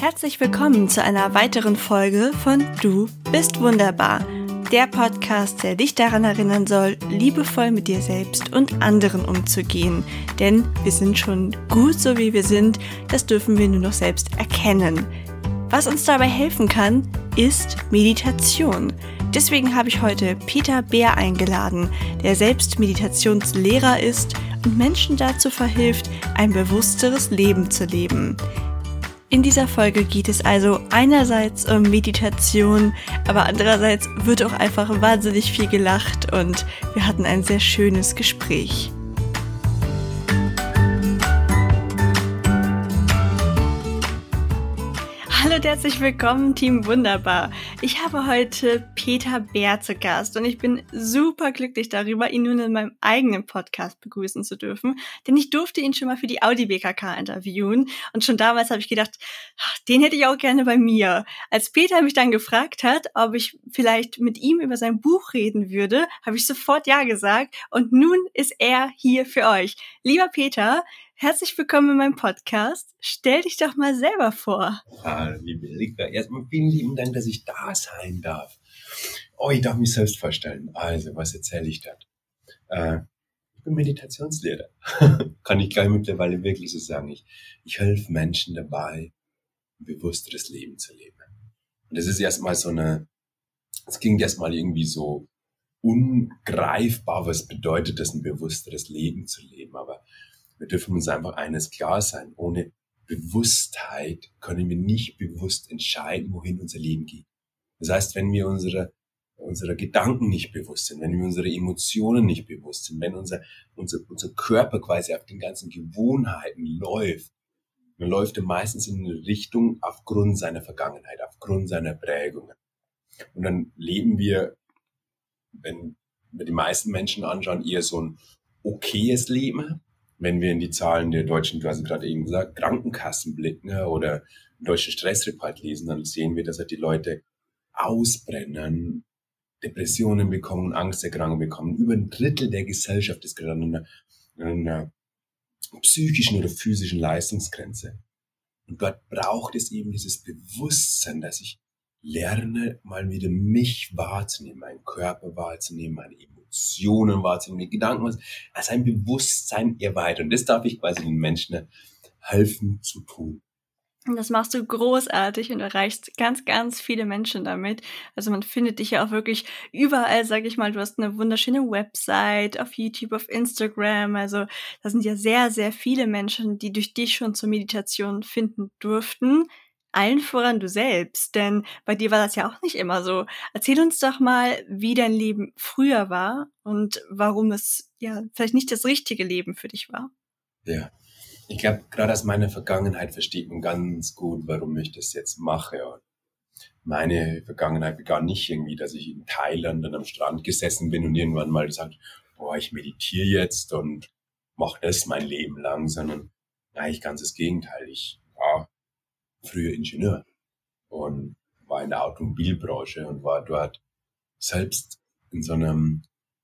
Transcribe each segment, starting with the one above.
Herzlich willkommen zu einer weiteren Folge von Du bist wunderbar. Der Podcast, der dich daran erinnern soll, liebevoll mit dir selbst und anderen umzugehen. Denn wir sind schon gut so wie wir sind, das dürfen wir nur noch selbst erkennen. Was uns dabei helfen kann, ist Meditation. Deswegen habe ich heute Peter Bär eingeladen, der selbst Meditationslehrer ist und Menschen dazu verhilft, ein bewussteres Leben zu leben. In dieser Folge geht es also einerseits um Meditation, aber andererseits wird auch einfach wahnsinnig viel gelacht und wir hatten ein sehr schönes Gespräch. Und herzlich willkommen, Team Wunderbar. Ich habe heute Peter Bär zu Gast und ich bin super glücklich darüber, ihn nun in meinem eigenen Podcast begrüßen zu dürfen, denn ich durfte ihn schon mal für die Audi BKK interviewen und schon damals habe ich gedacht, ach, den hätte ich auch gerne bei mir. Als Peter mich dann gefragt hat, ob ich vielleicht mit ihm über sein Buch reden würde, habe ich sofort ja gesagt und nun ist er hier für euch. Lieber Peter, Herzlich willkommen in meinem Podcast. Stell dich doch mal selber vor. Ah, liebe Erika, erstmal vielen lieben Dank, dass ich da sein darf. Oh, ich darf mich selbst vorstellen. Also, was erzähle ich da? Äh, ich bin Meditationslehrer. Kann ich gleich mittlerweile wirklich so sagen. Ich, ich helfe Menschen dabei, ein bewussteres Leben zu leben. Und das ist erstmal so eine, es klingt erstmal irgendwie so ungreifbar, was bedeutet das, ein bewussteres Leben zu leben. Aber wir dürfen uns einfach eines klar sein. Ohne Bewusstheit können wir nicht bewusst entscheiden, wohin unser Leben geht. Das heißt, wenn wir unsere, unsere Gedanken nicht bewusst sind, wenn wir unsere Emotionen nicht bewusst sind, wenn unser, unser, unser Körper quasi auf den ganzen Gewohnheiten läuft, dann läuft er meistens in eine Richtung aufgrund seiner Vergangenheit, aufgrund seiner Prägungen. Und dann leben wir, wenn wir die meisten Menschen anschauen, eher so ein okayes Leben, wenn wir in die Zahlen der deutschen, du hast gerade eben gesagt, Krankenkassen blicken oder deutschen Stressreport lesen, dann sehen wir, dass halt die Leute ausbrennen, Depressionen bekommen, Angsterkrankungen bekommen. Über ein Drittel der Gesellschaft ist gerade an einer, einer psychischen oder physischen Leistungsgrenze. Und dort braucht es eben dieses Bewusstsein, dass ich lerne, mal wieder mich wahrzunehmen, meinen Körper wahrzunehmen, meine Emotionen wahrzunehmen, die Gedanken, also ein Bewusstsein erweitern. Und das darf ich quasi den Menschen helfen zu tun. Und das machst du großartig und erreichst ganz, ganz viele Menschen damit. Also man findet dich ja auch wirklich überall, sag ich mal. Du hast eine wunderschöne Website auf YouTube, auf Instagram. Also da sind ja sehr, sehr viele Menschen, die durch dich schon zur Meditation finden durften allen voran du selbst, denn bei dir war das ja auch nicht immer so. Erzähl uns doch mal, wie dein Leben früher war und warum es ja vielleicht nicht das richtige Leben für dich war. Ja, ich glaube, gerade aus meiner Vergangenheit versteht man ganz gut, warum ich das jetzt mache. Und meine Vergangenheit begann nicht irgendwie, dass ich in Thailand dann am Strand gesessen bin und irgendwann mal gesagt, boah, ich meditiere jetzt und mache das mein Leben lang, sondern eigentlich ganz das Gegenteil. Ich war früher Ingenieur und war in der Automobilbranche und war dort selbst in so einem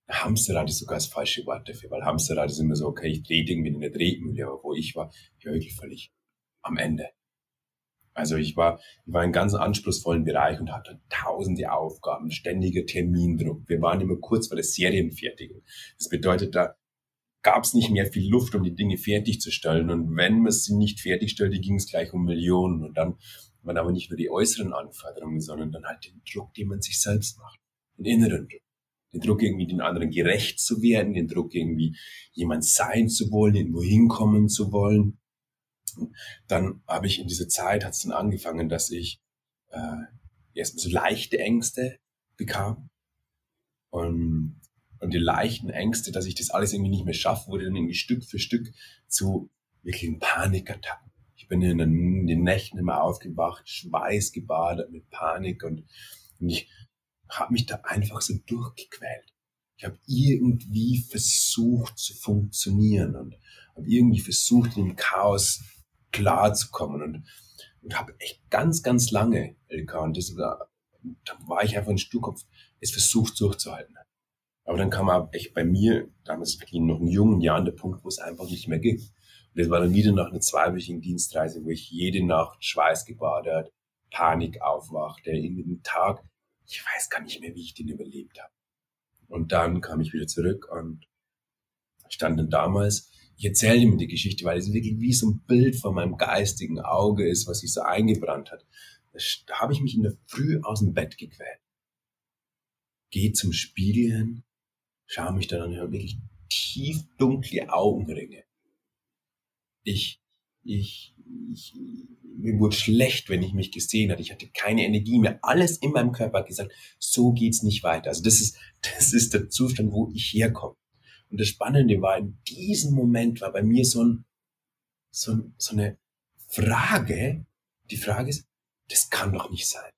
Hamsterrad ist sogar das falsche Wort dafür, weil Hamsterrad ist immer so, okay, ich drehe irgendwie in der Drehmühle, aber wo ich war, ich war wirklich völlig am Ende. Also ich war, ich war in einem ganz anspruchsvollen Bereich und hatte tausende Aufgaben, ständiger Termindruck. Wir waren immer kurz vor der Serienfertigung. Das bedeutet, da gab es nicht mehr viel Luft, um die Dinge fertigzustellen. Und wenn man sie nicht fertigstellte, ging es gleich um Millionen. Und dann waren aber nicht nur die äußeren Anforderungen, sondern dann halt den Druck, den man sich selbst macht. Den inneren Druck. Den Druck, irgendwie den anderen gerecht zu werden, den Druck, irgendwie jemand sein zu wollen, irgendwo hinkommen zu wollen. Dann habe ich in dieser Zeit, hat es dann angefangen, dass ich äh, erstmal so leichte Ängste bekam. Und und die leichten Ängste, dass ich das alles irgendwie nicht mehr schaffe, wurde dann irgendwie Stück für Stück zu wirklichen Panikattacken. Ich bin in den, Nächten immer aufgewacht, schweißgebadet mit Panik und, und ich habe mich da einfach so durchgequält. Ich habe irgendwie versucht zu funktionieren und habe irgendwie versucht, in dem Chaos klarzukommen und, und habe echt ganz, ganz lange, Elka, und das war, da war ich einfach ein Sturkopf, es versucht durchzuhalten Aber dann kam auch echt bei mir, damals wirklich noch in jungen Jahren, der Punkt, wo es einfach nicht mehr ging. Und das war dann wieder nach einer zweiwöchigen Dienstreise, wo ich jede Nacht schweißgebadet, Panik aufwachte, in den Tag, ich weiß gar nicht mehr, wie ich den überlebt habe. Und dann kam ich wieder zurück und stand dann damals, ich erzähle mir die Geschichte, weil es wirklich wie so ein Bild von meinem geistigen Auge ist, was sich so eingebrannt hat. Da habe ich mich in der Früh aus dem Bett gequält. Geh zum Spiegel hin, schaue mich dann an, ich habe wirklich tief dunkle Augenringe. Ich, ich, ich, mir wurde schlecht, wenn ich mich gesehen hatte. Ich hatte keine Energie mehr. Alles in meinem Körper hat gesagt, so geht's nicht weiter. Also das ist, das ist der Zustand, wo ich herkomme. Und das Spannende war, in diesem Moment war bei mir so, ein, so, ein, so eine Frage. Die Frage ist, das kann doch nicht sein.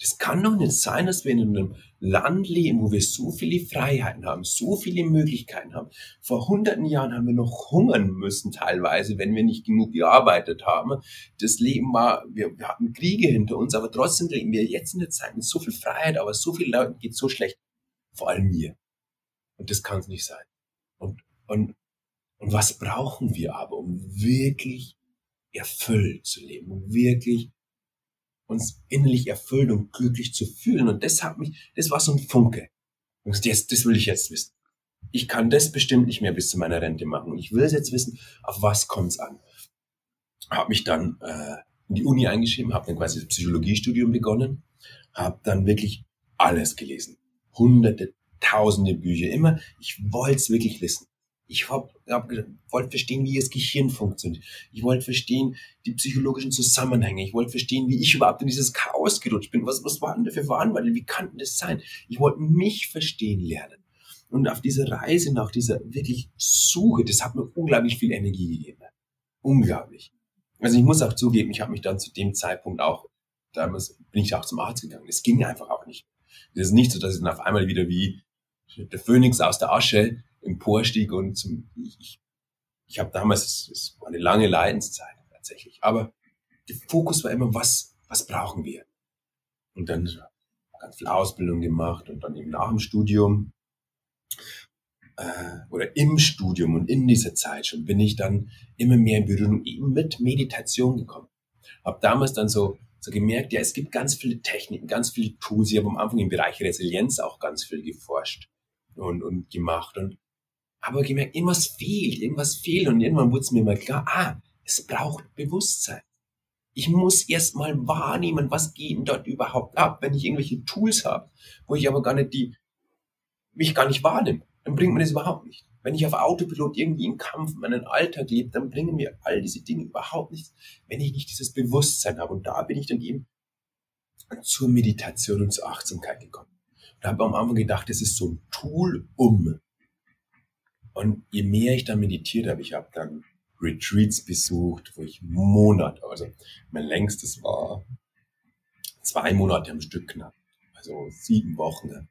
Das kann doch nicht sein, dass wir in einem Land leben, wo wir so viele Freiheiten haben, so viele Möglichkeiten haben. Vor hunderten Jahren haben wir noch hungern müssen teilweise, wenn wir nicht genug gearbeitet haben. Das Leben war, wir, wir hatten Kriege hinter uns, aber trotzdem leben wir jetzt in der Zeit mit so viel Freiheit, aber so vielen Leuten geht so schlecht. Vor allem mir. Und das kann es nicht sein. Und, und, und was brauchen wir aber, um wirklich erfüllt zu leben, um wirklich uns innerlich erfüllt und glücklich zu fühlen. Und das hat mich, das war so ein Funke. Und das, das will ich jetzt wissen. Ich kann das bestimmt nicht mehr bis zu meiner Rente machen. Und ich will jetzt wissen, auf was kommt's an. Habe mich dann äh, in die Uni eingeschrieben, habe dann quasi das Psychologiestudium begonnen, habe dann wirklich alles gelesen. Hunderte, tausende Bücher. Immer, ich wollte es wirklich wissen. Ich hab, hab, wollte verstehen, wie das Gehirn funktioniert. Ich wollte verstehen die psychologischen Zusammenhänge. Ich wollte verstehen, wie ich überhaupt in dieses Chaos gerutscht bin. Was, was war denn da für Verantwortung? Wie kann denn das sein? Ich wollte mich verstehen lernen. Und auf dieser Reise nach dieser wirklich Suche, das hat mir unglaublich viel Energie gegeben. Unglaublich. Also ich muss auch zugeben, ich habe mich dann zu dem Zeitpunkt auch, damals bin ich auch zum Arzt gegangen. Es ging einfach auch nicht. Es ist nicht so, dass ich dann auf einmal wieder wie der Phönix aus der Asche emporstieg und zum, ich, ich habe damals, es war eine lange Leidenszeit tatsächlich, aber der Fokus war immer, was, was brauchen wir? Und dann ganz viel Ausbildung gemacht und dann eben nach dem Studium äh, oder im Studium und in dieser Zeit schon bin ich dann immer mehr in Berührung eben mit Meditation gekommen. Hab damals dann so so gemerkt, ja, es gibt ganz viele Techniken, ganz viele Tools. Ich habe am Anfang im Bereich Resilienz auch ganz viel geforscht und, und gemacht und aber gemerkt, irgendwas fehlt, irgendwas fehlt und irgendwann wurde es mir mal klar, ah, es braucht Bewusstsein. Ich muss erst mal wahrnehmen, was geht denn dort überhaupt ab, wenn ich irgendwelche Tools habe, wo ich aber gar nicht die, mich gar nicht wahrnehme, dann bringt mir das überhaupt nicht. Wenn ich auf Autopilot irgendwie im Kampf meinen Alltag lebe, dann bringen mir all diese Dinge überhaupt nichts, wenn ich nicht dieses Bewusstsein habe. Und da bin ich dann eben zur Meditation und zur Achtsamkeit gekommen. Da habe am Anfang gedacht, das ist so ein Tool, um. Und je mehr ich dann meditiert habe, ich habe dann Retreats besucht, wo ich Monate, also mein längstes war zwei Monate am Stück knapp, also sieben Wochen.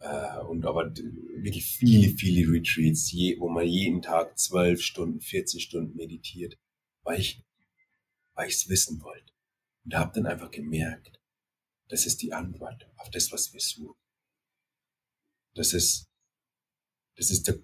Äh, und aber wirklich viele, viele Retreats, je, wo man jeden Tag zwölf Stunden, 14 Stunden meditiert, weil ich, weil ich es wissen wollte. Und habe dann einfach gemerkt, das ist die Antwort auf das, was wir suchen. Das ist, das ist der,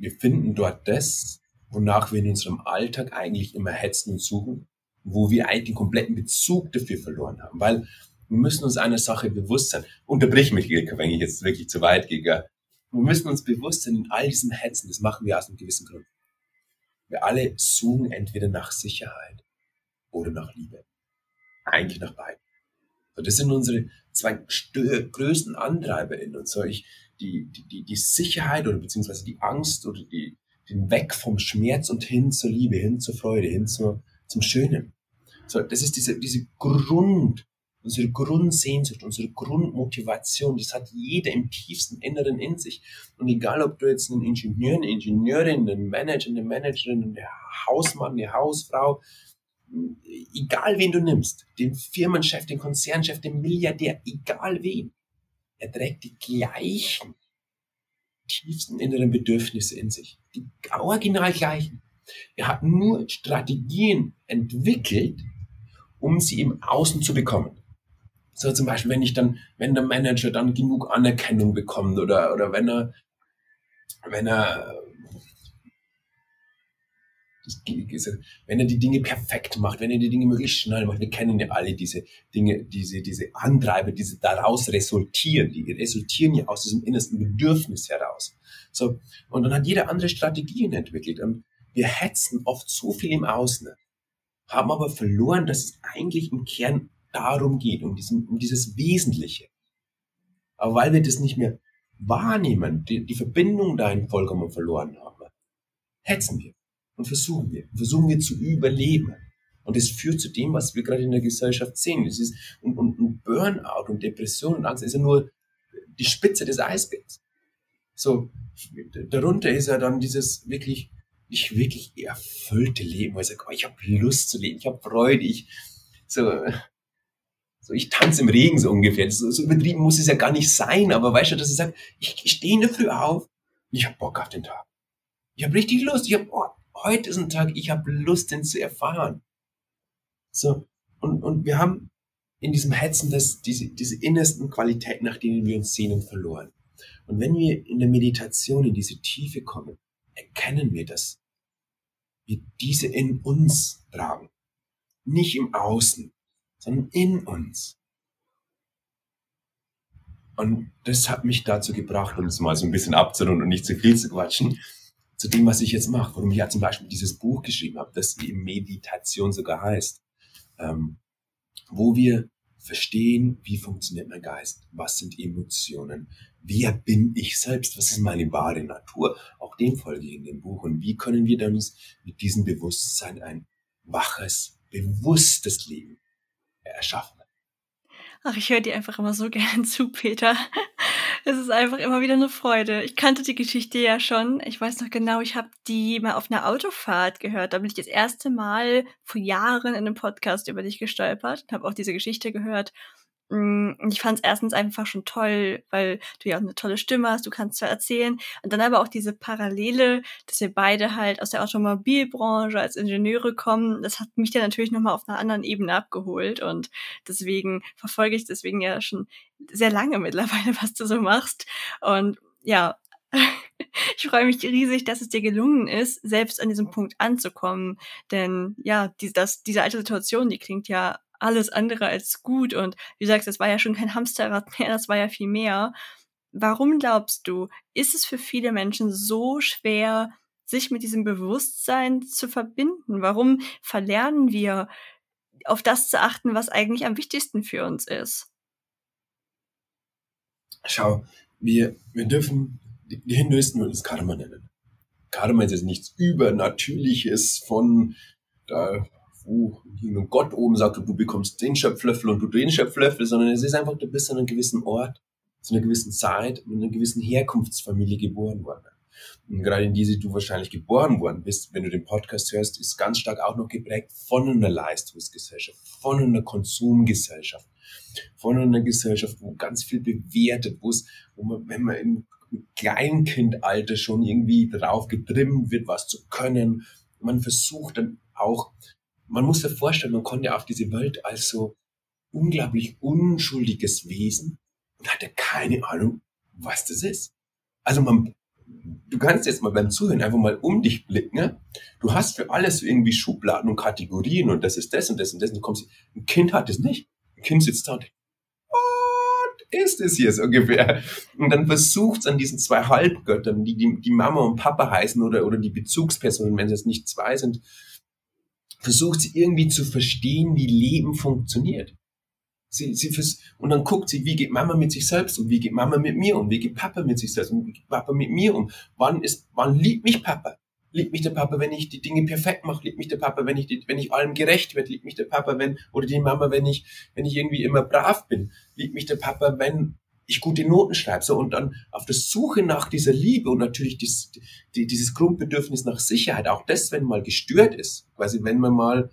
wir finden dort das, wonach wir in unserem Alltag eigentlich immer hetzen und suchen, wo wir eigentlich den kompletten Bezug dafür verloren haben. Weil wir müssen uns einer Sache bewusst sein. Unterbrich mich, wenn ich jetzt wirklich zu weit gehe. Wir müssen uns bewusst sein, in all diesem Hetzen, das machen wir aus einem gewissen Grund. Wir alle suchen entweder nach Sicherheit oder nach Liebe. Eigentlich nach beiden. das sind unsere zwei größten Antreiber in uns. So, ich, die, die, die Sicherheit oder beziehungsweise die Angst oder die, den Weg vom Schmerz und hin zur Liebe, hin zur Freude, hin zur, zum Schönen. So, das ist diese, diese Grund, unsere Grundsehnsucht, unsere Grundmotivation, das hat jeder im tiefsten Inneren in sich. Und egal, ob du jetzt einen Ingenieur, eine Ingenieurin, einen Manager, eine Managerin, einen Hausmann, eine Hausfrau, egal wen du nimmst, den Firmenchef, den Konzernchef, den Milliardär, egal wen, er trägt die gleichen tiefsten inneren Bedürfnisse in sich. Die original gleichen. Er hat nur Strategien entwickelt, um sie im Außen zu bekommen. So zum Beispiel, wenn ich dann, wenn der Manager dann genug Anerkennung bekommt oder, oder wenn er, wenn er, wenn er die Dinge perfekt macht, wenn er die Dinge möglichst schnell macht. Wir kennen ja alle diese Dinge, diese, diese Antreiber, diese daraus resultieren, die resultieren ja aus diesem innersten Bedürfnis heraus. So. Und dann hat jeder andere Strategien entwickelt. Und wir hetzen oft so viel im Außen, haben aber verloren, dass es eigentlich im Kern darum geht, um, diesen, um dieses Wesentliche. Aber weil wir das nicht mehr wahrnehmen, die, die Verbindung dahin vollkommen verloren haben, hetzen wir und versuchen wir, versuchen wir zu überleben. Und das führt zu dem, was wir gerade in der Gesellschaft sehen. Das ist, und, und, und Burnout und Depression und Angst ist ja nur die Spitze des Eisbergs. So, darunter ist ja dann dieses wirklich, nicht wirklich erfüllte Leben, wo ich sage, oh, ich habe Lust zu leben, ich habe Freude, ich, so, so, ich tanze im Regen so ungefähr. So, so übertrieben muss es ja gar nicht sein, aber weißt du, dass ich sage, ich, ich stehe in der Früh auf, ich habe Bock auf den Tag. Ich habe richtig Lust. Ich habe, oh, heute ist ein Tag, ich habe Lust, den zu erfahren. So, und, und wir haben in diesem Hetzen das, diese, diese innersten Qualitäten, nach denen wir uns sehnen, verloren. Und wenn wir in der Meditation in diese Tiefe kommen, erkennen wir, dass wir diese in uns tragen. Nicht im Außen, sondern in uns. Und das hat mich dazu gebracht, um es mal so ein bisschen abzurunden und nicht zu viel zu quatschen, zu dem, was ich jetzt mache. Warum ich ja zum Beispiel dieses Buch geschrieben habe, das eben Meditation sogar heißt, ähm, wo wir verstehen, wie funktioniert mein Geist, was sind Emotionen, wer bin ich selbst, was ist meine wahre Natur. Auch dem folge ich in dem Buch. Und wie können wir dann mit diesem Bewusstsein ein waches, bewusstes Leben erschaffen. Ach, ich höre dir einfach immer so gern zu, Peter. Es ist einfach immer wieder eine Freude. Ich kannte die Geschichte ja schon. Ich weiß noch genau, ich habe die mal auf einer Autofahrt gehört. Da bin ich das erste Mal vor Jahren in einem Podcast über dich gestolpert und habe auch diese Geschichte gehört. Mm, ich fand es erstens einfach schon toll, weil du ja auch eine tolle Stimme hast, du kannst zwar erzählen. Und dann aber auch diese Parallele, dass wir beide halt aus der Automobilbranche als Ingenieure kommen, das hat mich dann natürlich nochmal auf einer anderen Ebene abgeholt. Und deswegen verfolge ich deswegen ja schon sehr lange mittlerweile, was du so machst. Und ja, ich freue mich riesig, dass es dir gelungen ist, selbst an diesem Punkt anzukommen. Denn ja, die, das, diese alte Situation, die klingt ja alles andere als gut. Und wie du sagst, das war ja schon kein Hamsterrad mehr, das war ja viel mehr. Warum glaubst du, ist es für viele Menschen so schwer, sich mit diesem Bewusstsein zu verbinden? Warum verlernen wir, auf das zu achten, was eigentlich am wichtigsten für uns ist? Schau, wir, wir dürfen, die, Hinduisten würden es Karma nennen. Karma ist jetzt nichts Übernatürliches von, da wo ein Gott oben sagt, du bekommst den Schöpflöffel und du den Schöpflöffel, sondern es ist einfach, du bist an einem gewissen Ort, zu einer gewissen Zeit, in einer gewissen Herkunftsfamilie geboren worden. Und gerade in diese du wahrscheinlich geboren worden bist, wenn du den Podcast hörst, ist ganz stark auch noch geprägt von einer Leistungsgesellschaft, von einer Konsumgesellschaft, von einer Gesellschaft, wo ganz viel bewertet, wo es, wo man, wenn man im Kleinkindalter schon irgendwie darauf getrimmt wird, was zu können, man versucht dann auch man muss sich vorstellen, man konnte auf diese Welt als so unglaublich unschuldiges Wesen und hatte keine Ahnung, was das ist. Also man, du kannst jetzt mal beim Zuhören einfach mal um dich blicken. Ne? Du hast für alles irgendwie Schubladen und Kategorien und das ist das und das und das. Und du kommst, ein Kind hat es nicht. Ein Kind sitzt da und ist das hier so ungefähr? Und dann versucht es an diesen zwei Halbgöttern, die, die, die Mama und Papa heißen oder, oder die Bezugspersonen, wenn es nicht zwei sind, versucht sie irgendwie zu verstehen, wie Leben funktioniert. Sie, sie und dann guckt sie, wie geht Mama mit sich selbst um, wie geht Mama mit mir um, wie geht Papa mit sich selbst um, wie geht Papa mit mir um, wann ist, wann liebt mich Papa? Liebt mich der Papa, wenn ich die Dinge perfekt mache? Liebt mich der Papa, wenn ich, die, wenn ich allem gerecht werde? Liebt mich der Papa, wenn, oder die Mama, wenn ich, wenn ich irgendwie immer brav bin? Liebt mich der Papa, wenn ich gute Noten schreibe. So, und dann auf der Suche nach dieser Liebe und natürlich dies, die, dieses Grundbedürfnis nach Sicherheit, auch das, wenn mal gestört ist, quasi wenn man mal,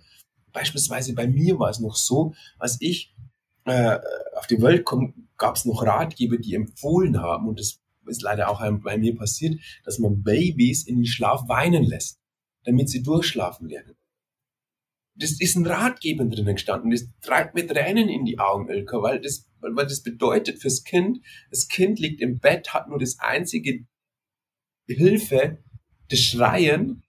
beispielsweise bei mir war es noch so, als ich äh, auf die Welt komme, gab es noch Ratgeber, die empfohlen haben, und das ist leider auch bei mir passiert, dass man Babys in den Schlaf weinen lässt, damit sie durchschlafen lernen. Das ist ein Ratgeber drinnen gestanden. Das treibt mir Tränen in die Augen, Ilka, weil das, weil das bedeutet fürs Kind, das Kind liegt im Bett, hat nur das einzige Hilfe, das Schreien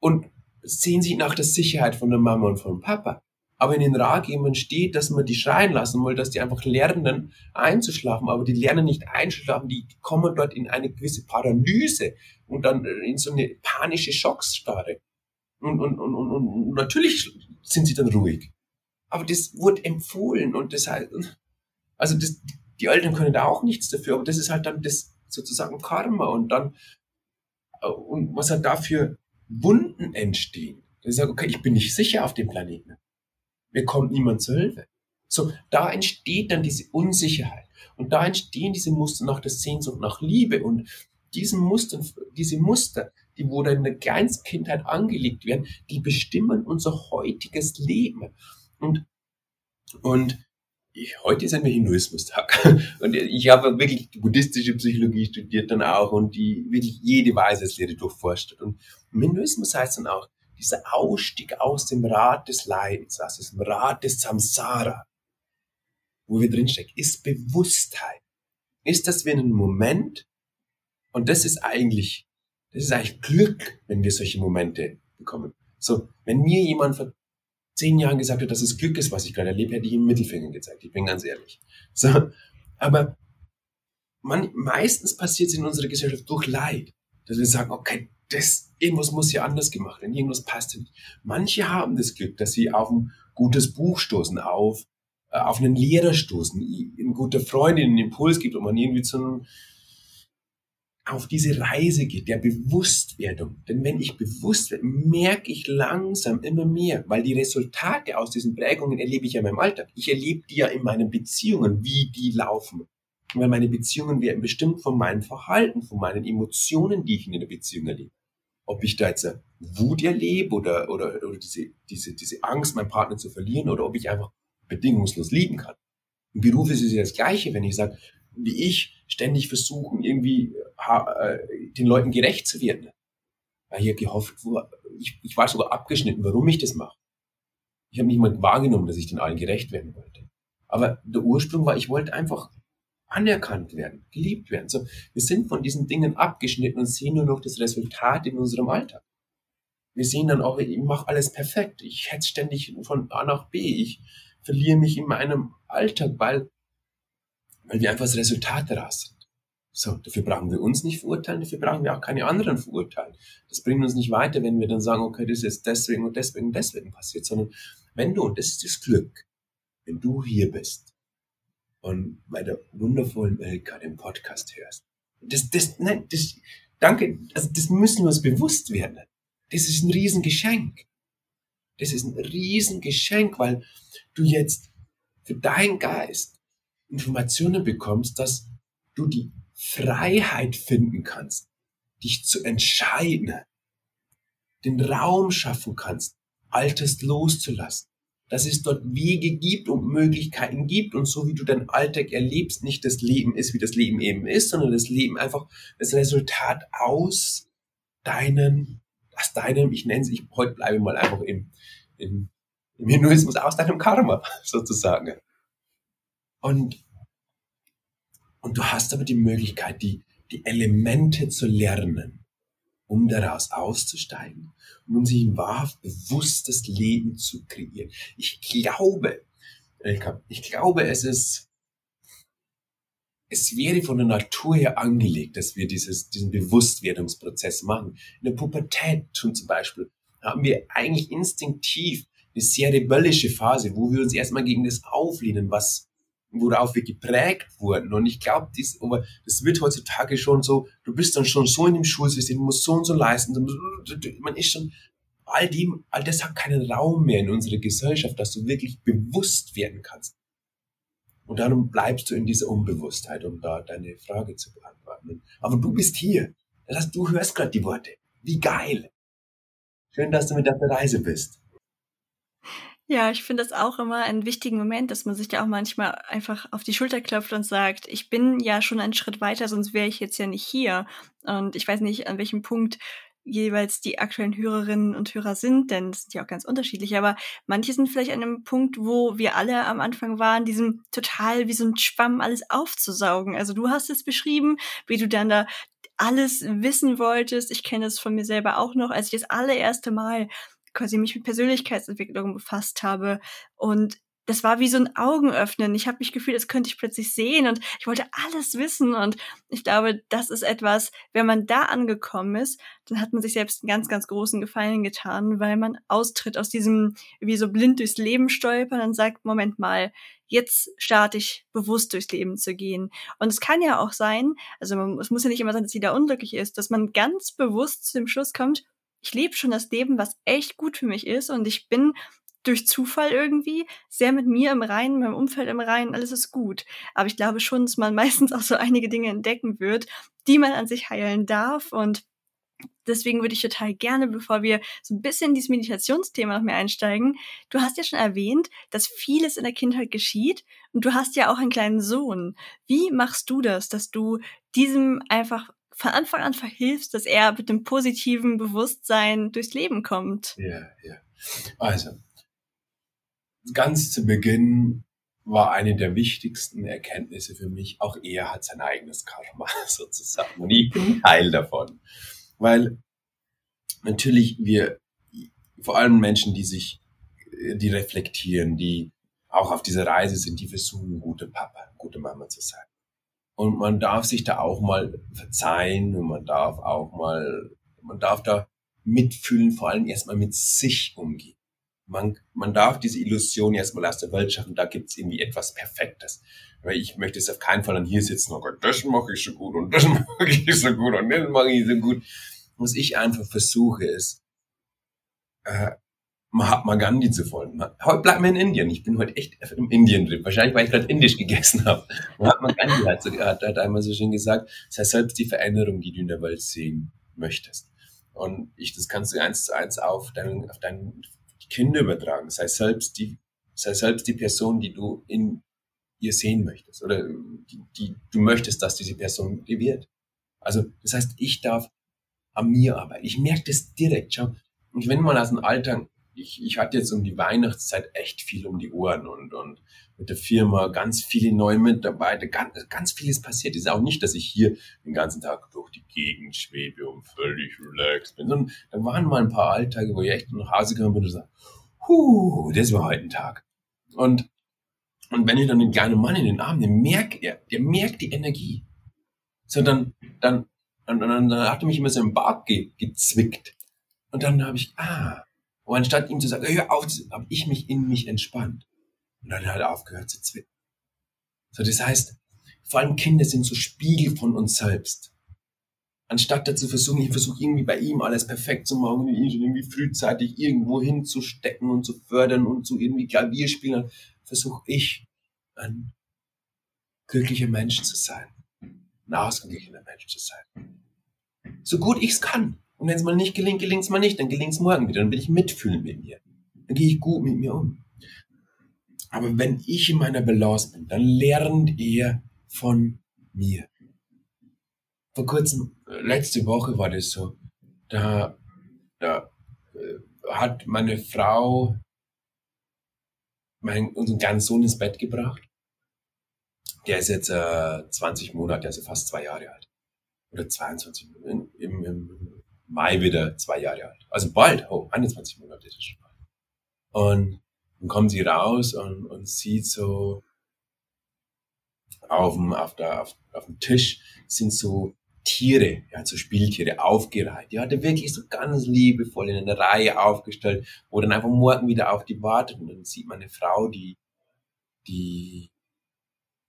und sehen sich nach der Sicherheit von der Mama und vom Papa. Aber in den Ratgebern steht, dass man die schreien lassen will, dass die einfach lernen einzuschlafen, aber die lernen nicht einzuschlafen, die kommen dort in eine gewisse Paralyse und dann in so eine panische Schocksstarre. Und, und, und, und, und natürlich sind sie dann ruhig. Aber das wurde empfohlen und das heißt, also das, die Eltern können da auch nichts dafür, aber das ist halt dann das sozusagen Karma und dann, und was halt dafür Wunden entstehen. Ich sage, okay, ich bin nicht sicher auf dem Planeten. Mir kommt niemand zur Hilfe. So, da entsteht dann diese Unsicherheit. Und da entstehen diese Muster nach der Sehnsucht nach Liebe. Und diesen Muster, diese Muster, die wo in der Kleinstkindheit angelegt werden, die bestimmen unser heutiges Leben. Und, und ich, heute ist ein Hinduismus-Tag. Und ich habe wirklich buddhistische Psychologie studiert dann auch und die wirklich jede Weiseslehre durchforscht. Und im Hinduismus heißt dann auch, dieser Ausstieg aus dem Rad des Leidens, aus diesem Rad des Samsara, wo wir drinstecken, ist Bewusstheit. Ist, dass wir in einem Moment, und das ist eigentlich, das ist eigentlich Glück, wenn wir solche Momente bekommen. So, wenn mir jemand vor zehn Jahren gesagt hat, dass es Glück ist, was ich gerade erlebe, hätte ich ihm Mittelfinger gezeigt. Ich bin ganz ehrlich. So, aber man, meistens passiert es in unserer Gesellschaft durch Leid, dass wir sagen, okay, das, irgendwas muss ja anders gemacht werden, irgendwas passt nicht. Manche haben das Glück, dass sie auf ein gutes Buch stoßen, auf, äh, auf einen Lehrer stoßen, ein guter Freund einen Impuls gibt und man irgendwie zu einem, auf diese Reise geht, der Bewusstwerdung. Denn wenn ich bewusst werde, merke ich langsam immer mehr, weil die Resultate aus diesen Prägungen erlebe ich ja in meinem Alltag. Ich erlebe die ja in meinen Beziehungen, wie die laufen. Weil meine Beziehungen werden bestimmt von meinem Verhalten, von meinen Emotionen, die ich in der Beziehung erlebe ob ich da jetzt Wut erlebe oder, oder, oder diese, diese, diese Angst, meinen Partner zu verlieren oder ob ich einfach bedingungslos lieben kann. Im Beruf ist es ja das Gleiche, wenn ich sage, wie ich ständig versuchen, irgendwie äh, den Leuten gerecht zu werden. Weil hier gehofft, ich, ich war sogar abgeschnitten, warum ich das mache. Ich habe nicht mal wahrgenommen, dass ich den allen gerecht werden wollte. Aber der Ursprung war, ich wollte einfach anerkannt werden, geliebt werden. So, wir sind von diesen Dingen abgeschnitten und sehen nur noch das Resultat in unserem Alltag. Wir sehen dann auch, ich mache alles perfekt. Ich hetze ständig von A nach B. Ich verliere mich in meinem Alltag, weil, weil wir einfach das Resultat daraus sind. So, dafür brauchen wir uns nicht verurteilen, dafür brauchen wir auch keine anderen verurteilen. Das bringt uns nicht weiter, wenn wir dann sagen, okay, das ist deswegen und deswegen und deswegen passiert, sondern wenn du, und das ist das Glück, wenn du hier bist, und bei der wundervollen Elka den Podcast hörst. Das, das, nein, das, danke, also das müssen wir uns bewusst werden. Das ist ein Riesengeschenk. Das ist ein Riesengeschenk, weil du jetzt für deinen Geist Informationen bekommst, dass du die Freiheit finden kannst, dich zu entscheiden, den Raum schaffen kannst, Altes loszulassen, dass es dort Wege gibt und Möglichkeiten gibt und so wie du deinen Alltag erlebst, nicht das Leben ist, wie das Leben eben ist, sondern das Leben einfach das Resultat aus deinen, aus deinem, ich nenne es, ich heute bleibe mal einfach im, im, im Hinduismus, aus deinem Karma sozusagen. Und, und du hast aber die Möglichkeit, die, die Elemente zu lernen, um daraus auszusteigen und um sich ein wahrhaft bewusstes Leben zu kreieren. Ich glaube, ich glaube, es ist, es wäre von der Natur her angelegt, dass wir dieses, diesen Bewusstwerdungsprozess machen. In der Pubertät zum Beispiel haben wir eigentlich instinktiv eine sehr rebellische Phase, wo wir uns erstmal gegen das auflehnen, was worauf wir geprägt wurden. Und ich glaube, das, das wird heutzutage schon so, du bist dann schon so in dem Schulsystem, du musst so und so leisten. Man ist schon, all dem, all das hat keinen Raum mehr in unserer Gesellschaft, dass du wirklich bewusst werden kannst. Und darum bleibst du in dieser Unbewusstheit, um da deine Frage zu beantworten. Aber du bist hier. Das heißt, du hörst gerade die Worte. Wie geil. Schön, dass du mit auf der Reise bist. Ja, ich finde das auch immer einen wichtigen Moment, dass man sich da auch manchmal einfach auf die Schulter klopft und sagt, ich bin ja schon einen Schritt weiter, sonst wäre ich jetzt ja nicht hier. Und ich weiß nicht, an welchem Punkt jeweils die aktuellen Hörerinnen und Hörer sind, denn es sind ja auch ganz unterschiedlich, aber manche sind vielleicht an einem Punkt, wo wir alle am Anfang waren, diesem total wie so ein Schwamm alles aufzusaugen. Also du hast es beschrieben, wie du dann da alles wissen wolltest. Ich kenne es von mir selber auch noch, als ich das allererste Mal quasi mich mit Persönlichkeitsentwicklung befasst habe und das war wie so ein Augenöffnen. Ich habe mich gefühlt, das könnte ich plötzlich sehen und ich wollte alles wissen. Und ich glaube, das ist etwas, wenn man da angekommen ist, dann hat man sich selbst einen ganz, ganz großen Gefallen getan, weil man austritt aus diesem, wie so blind durchs Leben stolpern und sagt, Moment mal, jetzt starte ich bewusst durchs Leben zu gehen. Und es kann ja auch sein, also man, es muss ja nicht immer sein, dass jeder unglücklich ist, dass man ganz bewusst zu dem Schluss kommt, ich lebe schon das Leben, was echt gut für mich ist und ich bin durch Zufall irgendwie sehr mit mir im Reinen, meinem Umfeld im Reinen, alles ist gut. Aber ich glaube schon, dass man meistens auch so einige Dinge entdecken wird, die man an sich heilen darf und Deswegen würde ich total gerne, bevor wir so ein bisschen in dieses Meditationsthema noch mehr einsteigen, du hast ja schon erwähnt, dass vieles in der Kindheit geschieht und du hast ja auch einen kleinen Sohn. Wie machst du das, dass du diesem einfach von Anfang an verhilfst, dass er mit dem positiven Bewusstsein durchs Leben kommt? Ja, ja. Also, ganz zu Beginn war eine der wichtigsten Erkenntnisse für mich, auch er hat sein eigenes Karma sozusagen. Und ich bin Teil davon. Weil natürlich wir, vor allem Menschen, die sich, die reflektieren, die auch auf dieser Reise sind, die versuchen, gute Papa, gute Mama zu sein. Und man darf sich da auch mal verzeihen und man darf auch mal, man darf da mitfühlen, vor allem erstmal mit sich umgehen man, man darf diese Illusion erstmal aus der Welt schaffen, da gibt's irgendwie etwas Perfektes. Weil ich möchte es auf keinen Fall an hier sitzen, oh Gott, das mache ich so gut und das mache ich so gut und das mache ich so gut. Was ich einfach versuche ist, äh, Mahatma Gandhi zu folgen. Heute bleiben wir in Indien. Ich bin heute echt im Indien drin. Wahrscheinlich, weil ich gerade Indisch gegessen habe. Mahatma Gandhi hat, hat, hat einmal so schön gesagt, sei selbst die Veränderung, die du in der Welt sehen möchtest. Und ich, das kannst du eins zu eins auf deinen, auf deinen Kinder übertragen. Sei selbst die, sei selbst die Person, die du in ihr sehen möchtest oder die, die du möchtest, dass diese Person wird. Also, das heißt, ich darf an mir arbeiten. Ich merke das direkt. Schau, und wenn man aus dem Alltag, ich, ich hatte jetzt um die Weihnachtszeit echt viel um die Ohren und, und mit der Firma ganz viele neue Mitarbeiter, ganz, ganz vieles passiert. Es ist auch nicht, dass ich hier den ganzen Tag durch die Gegend schwebe und völlig relaxed bin, sondern da waren mal ein paar Alltage, wo ich echt nach Hause gekommen bin und sage, huh, das war heute ein Tag. Und, und wenn ich dann den kleinen Mann in den Arm nehme, merkt er, der merkt die Energie. So, dann, dann, dann, dann, dann hat er mich immer so im Bart ge, gezwickt. Und dann habe ich, ah, und anstatt ihm zu sagen, hör auf, habe ich mich in mich entspannt. Und dann hat er aufgehört zu zwicken. So, das heißt, vor allem Kinder sind so Spiegel von uns selbst. Anstatt dazu versuchen, ich versuche irgendwie bei ihm alles perfekt zu machen und ihn schon irgendwie frühzeitig irgendwo hinzustecken und zu fördern und zu irgendwie Klavier spielen, versuche ich ein glücklicher Mensch zu sein. Ein ausgeglichener Mensch zu sein. So gut ich es kann. Und wenn es mal nicht gelingt, gelingt es mal nicht, dann gelingt es morgen wieder. Dann will ich mitfühlen mit mir. Dann gehe ich gut mit mir um. Aber wenn ich in meiner Balance bin, dann lernt er von mir. Vor kurzem, letzte Woche war das so, da, da äh, hat meine Frau mein, unseren kleinen Sohn ins Bett gebracht. Der ist jetzt äh, 20 Monate, also fast zwei Jahre alt. Oder 22, im, im, im Mai wieder zwei Jahre alt. Also bald, oh, 21 Monate ist es schon bald. Und dann kommt sie raus und, und sieht so auf dem, auf, der, auf, auf dem Tisch sind so Tiere, ja, so Spieltiere aufgereiht. Die hatte wirklich so ganz liebevoll in einer Reihe aufgestellt, wo dann einfach morgen wieder auf die wartet und dann sieht man eine Frau, die, die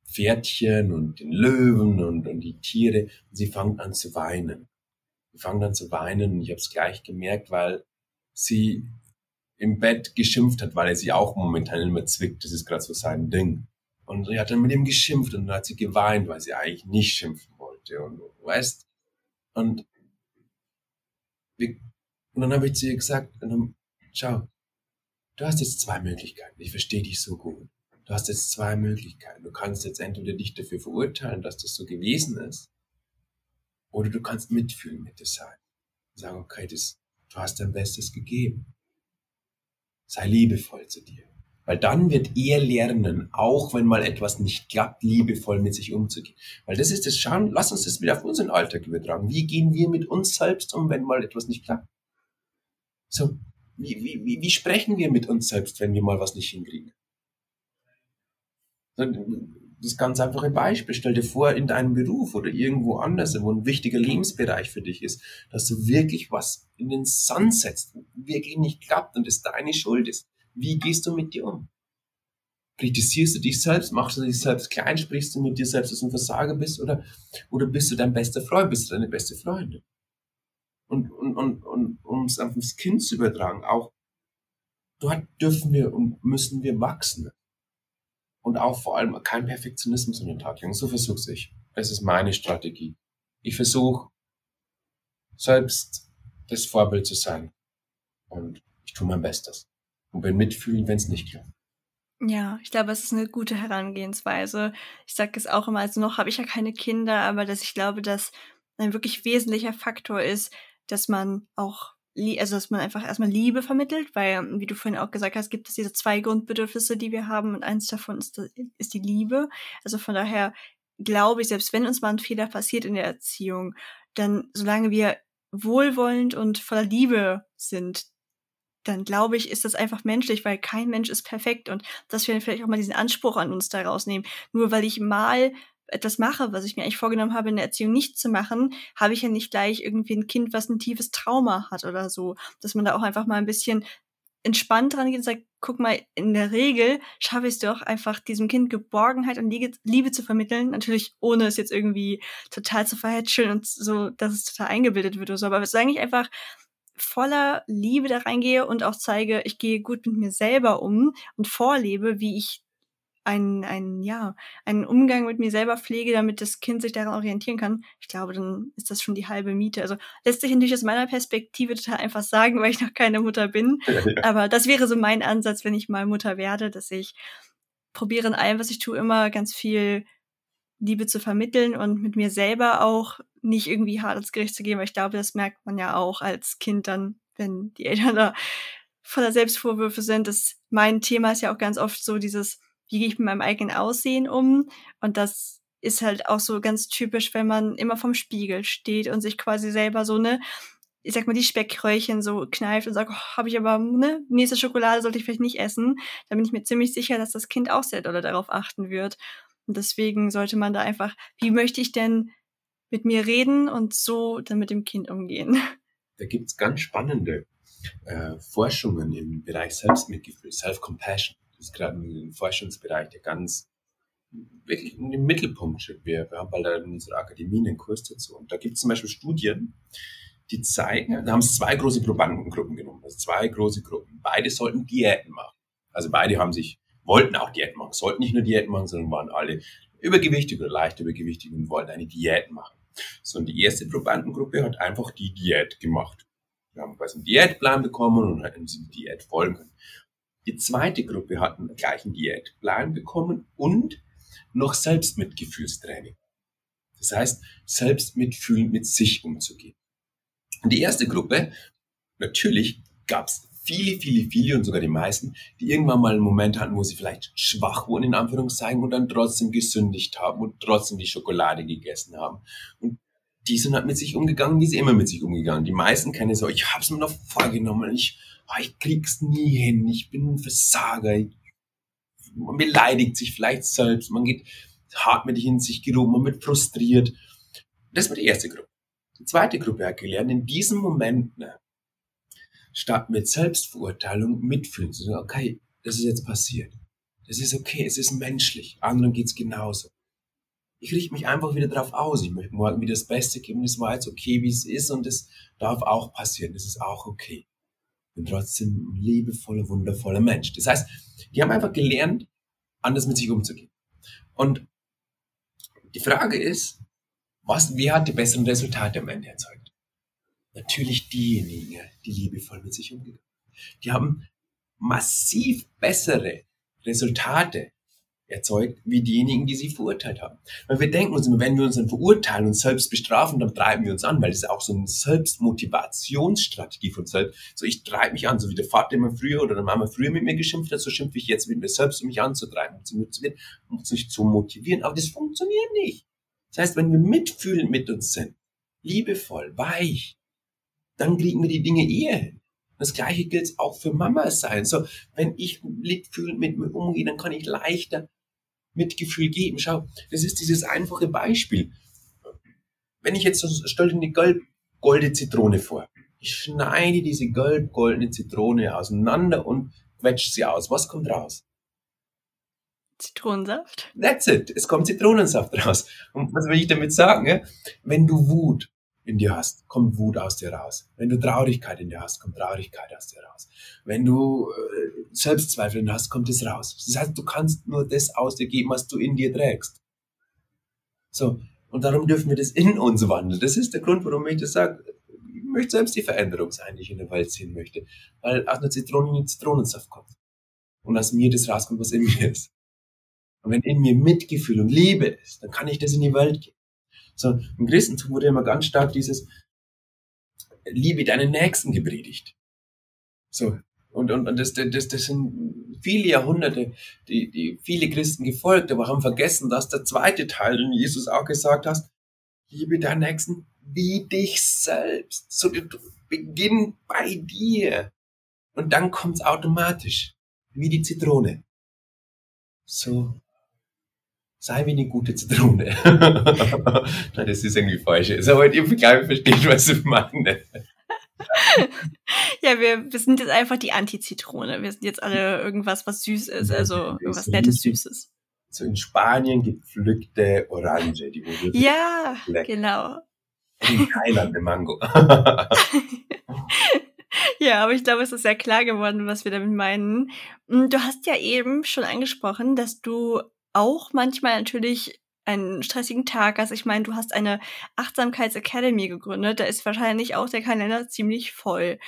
Pferdchen und den Löwen und, und die Tiere und sie fängt an zu weinen. Sie fängt an zu weinen und ich habe es gleich gemerkt, weil sie im Bett geschimpft hat, weil er sie auch momentan immer zwickt. Das ist gerade so sein Ding. Und sie hat dann mit ihm geschimpft und dann hat sie geweint, weil sie eigentlich nicht schimpfen wollte. Und weißt, und, und dann habe ich zu ihr gesagt, dann, schau, du hast jetzt zwei Möglichkeiten. Ich verstehe dich so gut. Du hast jetzt zwei Möglichkeiten. Du kannst jetzt entweder dich dafür verurteilen, dass das so gewesen ist, oder du kannst mitfühlen mit dir sein. Sagen, okay, das, du hast dein Bestes gegeben. Sei liebevoll zu dir. Weil dann wird er lernen, auch wenn mal etwas nicht klappt, liebevoll mit sich umzugehen. Weil das ist das Schauen, lass uns das wieder auf unseren Alltag übertragen. Wie gehen wir mit uns selbst um, wenn mal etwas nicht klappt? So, wie, wie, wie, wie sprechen wir mit uns selbst, wenn wir mal was nicht hinkriegen? Das ganz einfache Beispiel. Stell dir vor, in deinem Beruf oder irgendwo anders, wo ein wichtiger Lebensbereich für dich ist, dass du wirklich was in den Sand setzt, wirklich nicht klappt und es deine Schuld ist. Wie gehst du mit dir um? Kritisierst du dich selbst? Machst du dich selbst klein? Sprichst du mit dir selbst, dass du ein Versager bist? Oder, oder bist du dein bester Freund? Bist du deine beste Freundin? Und, und, und, und um es auf das Kind zu übertragen, auch dort dürfen wir und müssen wir wachsen. Und auch vor allem kein Perfektionismus an den Tag legen. So versuche ich. Das ist meine Strategie. Ich versuche selbst das Vorbild zu sein. Und ich tue mein Bestes und bin mitfühlen, wenn es nicht klappt. Ja, ich glaube, es ist eine gute Herangehensweise. Ich sage es auch immer, also noch habe ich ja keine Kinder, aber dass ich glaube, dass ein wirklich wesentlicher Faktor ist, dass man auch, also dass man einfach erstmal Liebe vermittelt, weil, wie du vorhin auch gesagt hast, gibt es diese zwei Grundbedürfnisse, die wir haben und eins davon ist, ist die Liebe. Also von daher glaube ich, selbst wenn uns mal ein Fehler passiert in der Erziehung, dann solange wir wohlwollend und voller Liebe sind, dann glaube ich, ist das einfach menschlich, weil kein Mensch ist perfekt und dass wir vielleicht auch mal diesen Anspruch an uns da rausnehmen. Nur weil ich mal etwas mache, was ich mir eigentlich vorgenommen habe, in der Erziehung nicht zu machen, habe ich ja nicht gleich irgendwie ein Kind, was ein tiefes Trauma hat oder so. Dass man da auch einfach mal ein bisschen entspannt dran geht und sagt, guck mal, in der Regel schaffe ich es doch einfach, diesem Kind Geborgenheit und Liebe zu vermitteln. Natürlich ohne es jetzt irgendwie total zu verhätscheln und so, dass es total eingebildet wird oder so. Aber es ist eigentlich einfach, voller Liebe da reingehe und auch zeige, ich gehe gut mit mir selber um und vorlebe, wie ich einen, einen, ja, einen Umgang mit mir selber pflege, damit das Kind sich daran orientieren kann, ich glaube, dann ist das schon die halbe Miete. Also lässt sich natürlich aus meiner Perspektive total einfach sagen, weil ich noch keine Mutter bin. Ja, ja. Aber das wäre so mein Ansatz, wenn ich mal Mutter werde, dass ich probiere in allem, was ich tue, immer ganz viel Liebe zu vermitteln und mit mir selber auch nicht irgendwie hart ins Gericht zu gehen, weil ich glaube, das merkt man ja auch als Kind dann, wenn die Eltern da voller Selbstvorwürfe sind. Das, mein Thema ist ja auch ganz oft so dieses, wie gehe ich mit meinem eigenen Aussehen um? Und das ist halt auch so ganz typisch, wenn man immer vom Spiegel steht und sich quasi selber so eine, ich sag mal, die Speckröllchen so kneift und sagt, oh, habe ich aber, ne, nächste Schokolade sollte ich vielleicht nicht essen. Da bin ich mir ziemlich sicher, dass das Kind auch sehr doll darauf achten wird. Und deswegen sollte man da einfach, wie möchte ich denn mit mir reden und so dann mit dem Kind umgehen? Da gibt's ganz spannende äh, Forschungen im Bereich Selbstmitgefühl, Self-Compassion. Ist gerade ein Forschungsbereich, der ganz wirklich in den Mittelpunkt steht. Wir, wir haben bald in unserer Akademie einen Kurs dazu. Und da gibt es zum Beispiel Studien, die zeigen, da haben sie zwei große Probandengruppen genommen, also zwei große Gruppen. Beide sollten Diäten machen. Also beide haben sich wollten auch Diät machen, sollten nicht nur Diät machen, sondern waren alle übergewichtig oder leicht übergewichtig und wollten eine Diät machen. So, und die erste Probandengruppe hat einfach die Diät gemacht. Wir haben quasi einen Diätplan bekommen und hatten sie die Diät folgen können. Die zweite Gruppe hat einen gleichen Diätplan bekommen und noch Selbstmitgefühlstraining. Das heißt, selbstmitfühlend mit sich umzugehen. Und die erste Gruppe, natürlich gab es viele, viele, viele und sogar die meisten, die irgendwann mal einen Moment hatten, wo sie vielleicht schwach wurden, in Anführungszeichen, und dann trotzdem gesündigt haben und trotzdem die Schokolade gegessen haben. Und die sind halt mit sich umgegangen, wie sie immer mit sich umgegangen. Die meisten kennen so, ich hab's mir noch vorgenommen, ich, oh, ich krieg's nie hin, ich bin ein Versager. Man beleidigt sich vielleicht selbst, man geht hart mit in sich geloben, man wird frustriert. Das war die erste Gruppe. Die zweite Gruppe hat gelernt, in diesem Moment ne, statt mit Selbstverurteilung mitfühlen. Zu sagen, okay, das ist jetzt passiert. Das ist okay, es ist menschlich. Anderen geht's genauso. Ich richte mich einfach wieder drauf aus. Ich möchte morgen wieder das Beste geben. Es war jetzt okay, wie es ist und es darf auch passieren. Das ist auch okay. Bin trotzdem ein liebevoller, wundervoller Mensch. Das heißt, die haben einfach gelernt, anders mit sich umzugehen. Und die Frage ist, was, wer hat die besseren Resultate am Ende erzeugt? natürlich diejenigen, die liebevoll mit sich umgegangen Die haben massiv bessere Resultate erzeugt wie diejenigen, die sie verurteilt haben. Weil wir denken uns immer, wenn wir uns dann verurteilen und selbst bestrafen, dann treiben wir uns an, weil es ist auch so eine Selbstmotivationsstrategie von selbst. So, ich treibe mich an, so wie der Vater immer früher oder der Mama früher mit mir geschimpft hat, so schimpfe ich jetzt mit mir selbst, um mich anzutreiben, um zu motivieren, um sich zu motivieren. Aber das funktioniert nicht. Das heißt, wenn wir mitfühlend mit uns sind, liebevoll, weich, dann kriegen wir die Dinge eher hin. Das gleiche gilt auch für Mama sein. So, wenn ich mitfühlend mit mir umgehe, dann kann ich leichter Mitgefühl geben. Schau, das ist dieses einfache Beispiel. Wenn ich jetzt, so, stell dir eine gelb golde Zitrone vor. Ich schneide diese gelb-goldene Zitrone auseinander und quetsche sie aus. Was kommt raus? Zitronensaft? That's it. Es kommt Zitronensaft raus. Und was will ich damit sagen? Ja? Wenn du Wut in dir hast, kommt Wut aus dir raus. Wenn du Traurigkeit in dir hast, kommt Traurigkeit aus dir raus. Wenn du äh, Selbstzweifel in dir hast, kommt es raus. Das heißt, du kannst nur das aus dir geben, was du in dir trägst. So. Und darum dürfen wir das in uns wandeln. Das ist der Grund, warum ich das sage. Ich möchte selbst die Veränderung sein, die ich in der Welt sehen möchte. Weil aus einer Zitrone ein Zitronensaft kommt. Und aus mir das rauskommt, was in mir ist. Und wenn in mir Mitgefühl und Liebe ist, dann kann ich das in die Welt geben. So, im Christentum wurde immer ganz stark dieses Liebe deinen Nächsten gepredigt. So, und, und, und das, das, das sind viele Jahrhunderte, die, die viele Christen gefolgt, aber haben vergessen, dass der zweite Teil, den Jesus auch gesagt hat, liebe deinen Nächsten wie dich selbst. So, beginn bei dir. Und dann kommt's automatisch. Wie die Zitrone. So, sei wie eine gute Zitrone. Nein, das ist irgendwie falsch. Aber ihr Vergleich versteht, was ich meine. ja, wir, wir sind jetzt einfach die Anti-Zitrone. Wir sind jetzt alle irgendwas, was süß ist, also irgendwas Nettes, Süßes. So in Spanien gepflückte Orange, die wurde Ja, genau. In Thailand eine Mango. ja, aber ich glaube, es ist sehr klar geworden, was wir damit meinen. Hm, du hast ja eben schon angesprochen, dass du auch manchmal natürlich einen stressigen Tag hast. Ich meine, du hast eine Achtsamkeits-Academy gegründet. Da ist wahrscheinlich auch der Kalender ziemlich voll.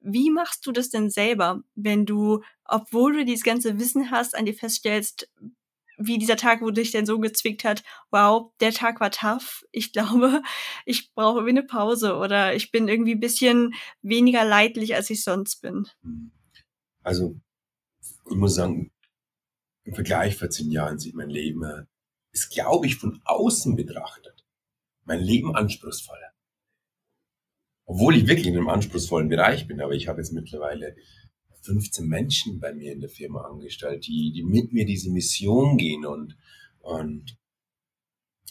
Wie machst du das denn selber, wenn du, obwohl du dieses ganze Wissen hast, an dir feststellst, wie dieser Tag, wo dich denn so gezwickt hat, wow, der Tag war tough. Ich glaube, ich brauche irgendwie eine Pause oder ich bin irgendwie ein bisschen weniger leidlich, als ich sonst bin. Also, ich muss sagen, im Vergleich vor zehn Jahren sieht mein Leben, äh, ist, glaube ich, von außen betrachtet, mein Leben anspruchsvoller. Obwohl ich wirklich in einem anspruchsvollen Bereich bin, aber ich habe jetzt mittlerweile 15 Menschen bei mir in der Firma angestellt, die, die mit mir diese Mission gehen und, und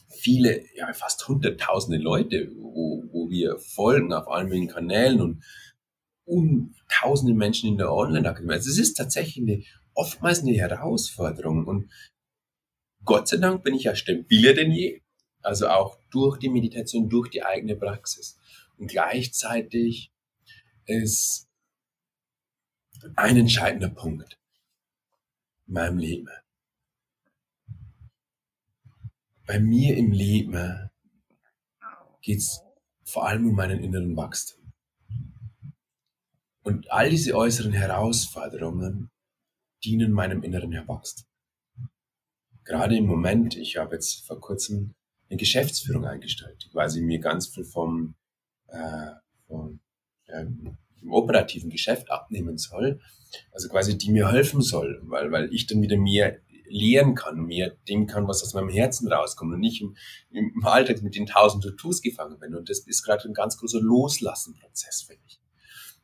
viele, ja, fast hunderttausende Leute, wo, wo wir folgen auf allen möglichen Kanälen und um tausende Menschen in der Online-Akademie. Also es ist tatsächlich eine oftmals eine Herausforderung. Und Gott sei Dank bin ich ja stabiler denn je. Also auch durch die Meditation, durch die eigene Praxis. Und gleichzeitig ist ein entscheidender Punkt in meinem Leben. Bei mir im Leben geht es vor allem um meinen inneren Wachstum. Und all diese äußeren Herausforderungen dienen meinem inneren Erwachsenen. Gerade im Moment, ich habe jetzt vor kurzem eine Geschäftsführung eingestellt, die quasi mir ganz viel vom, äh, vom im operativen Geschäft abnehmen soll, also quasi die mir helfen soll, weil, weil ich dann wieder mehr lehren kann, mehr dem kann, was aus meinem Herzen rauskommt und nicht im, im Alltag mit den tausend Tattoos gefangen bin. Und das ist gerade ein ganz großer Loslassen-Prozess für mich.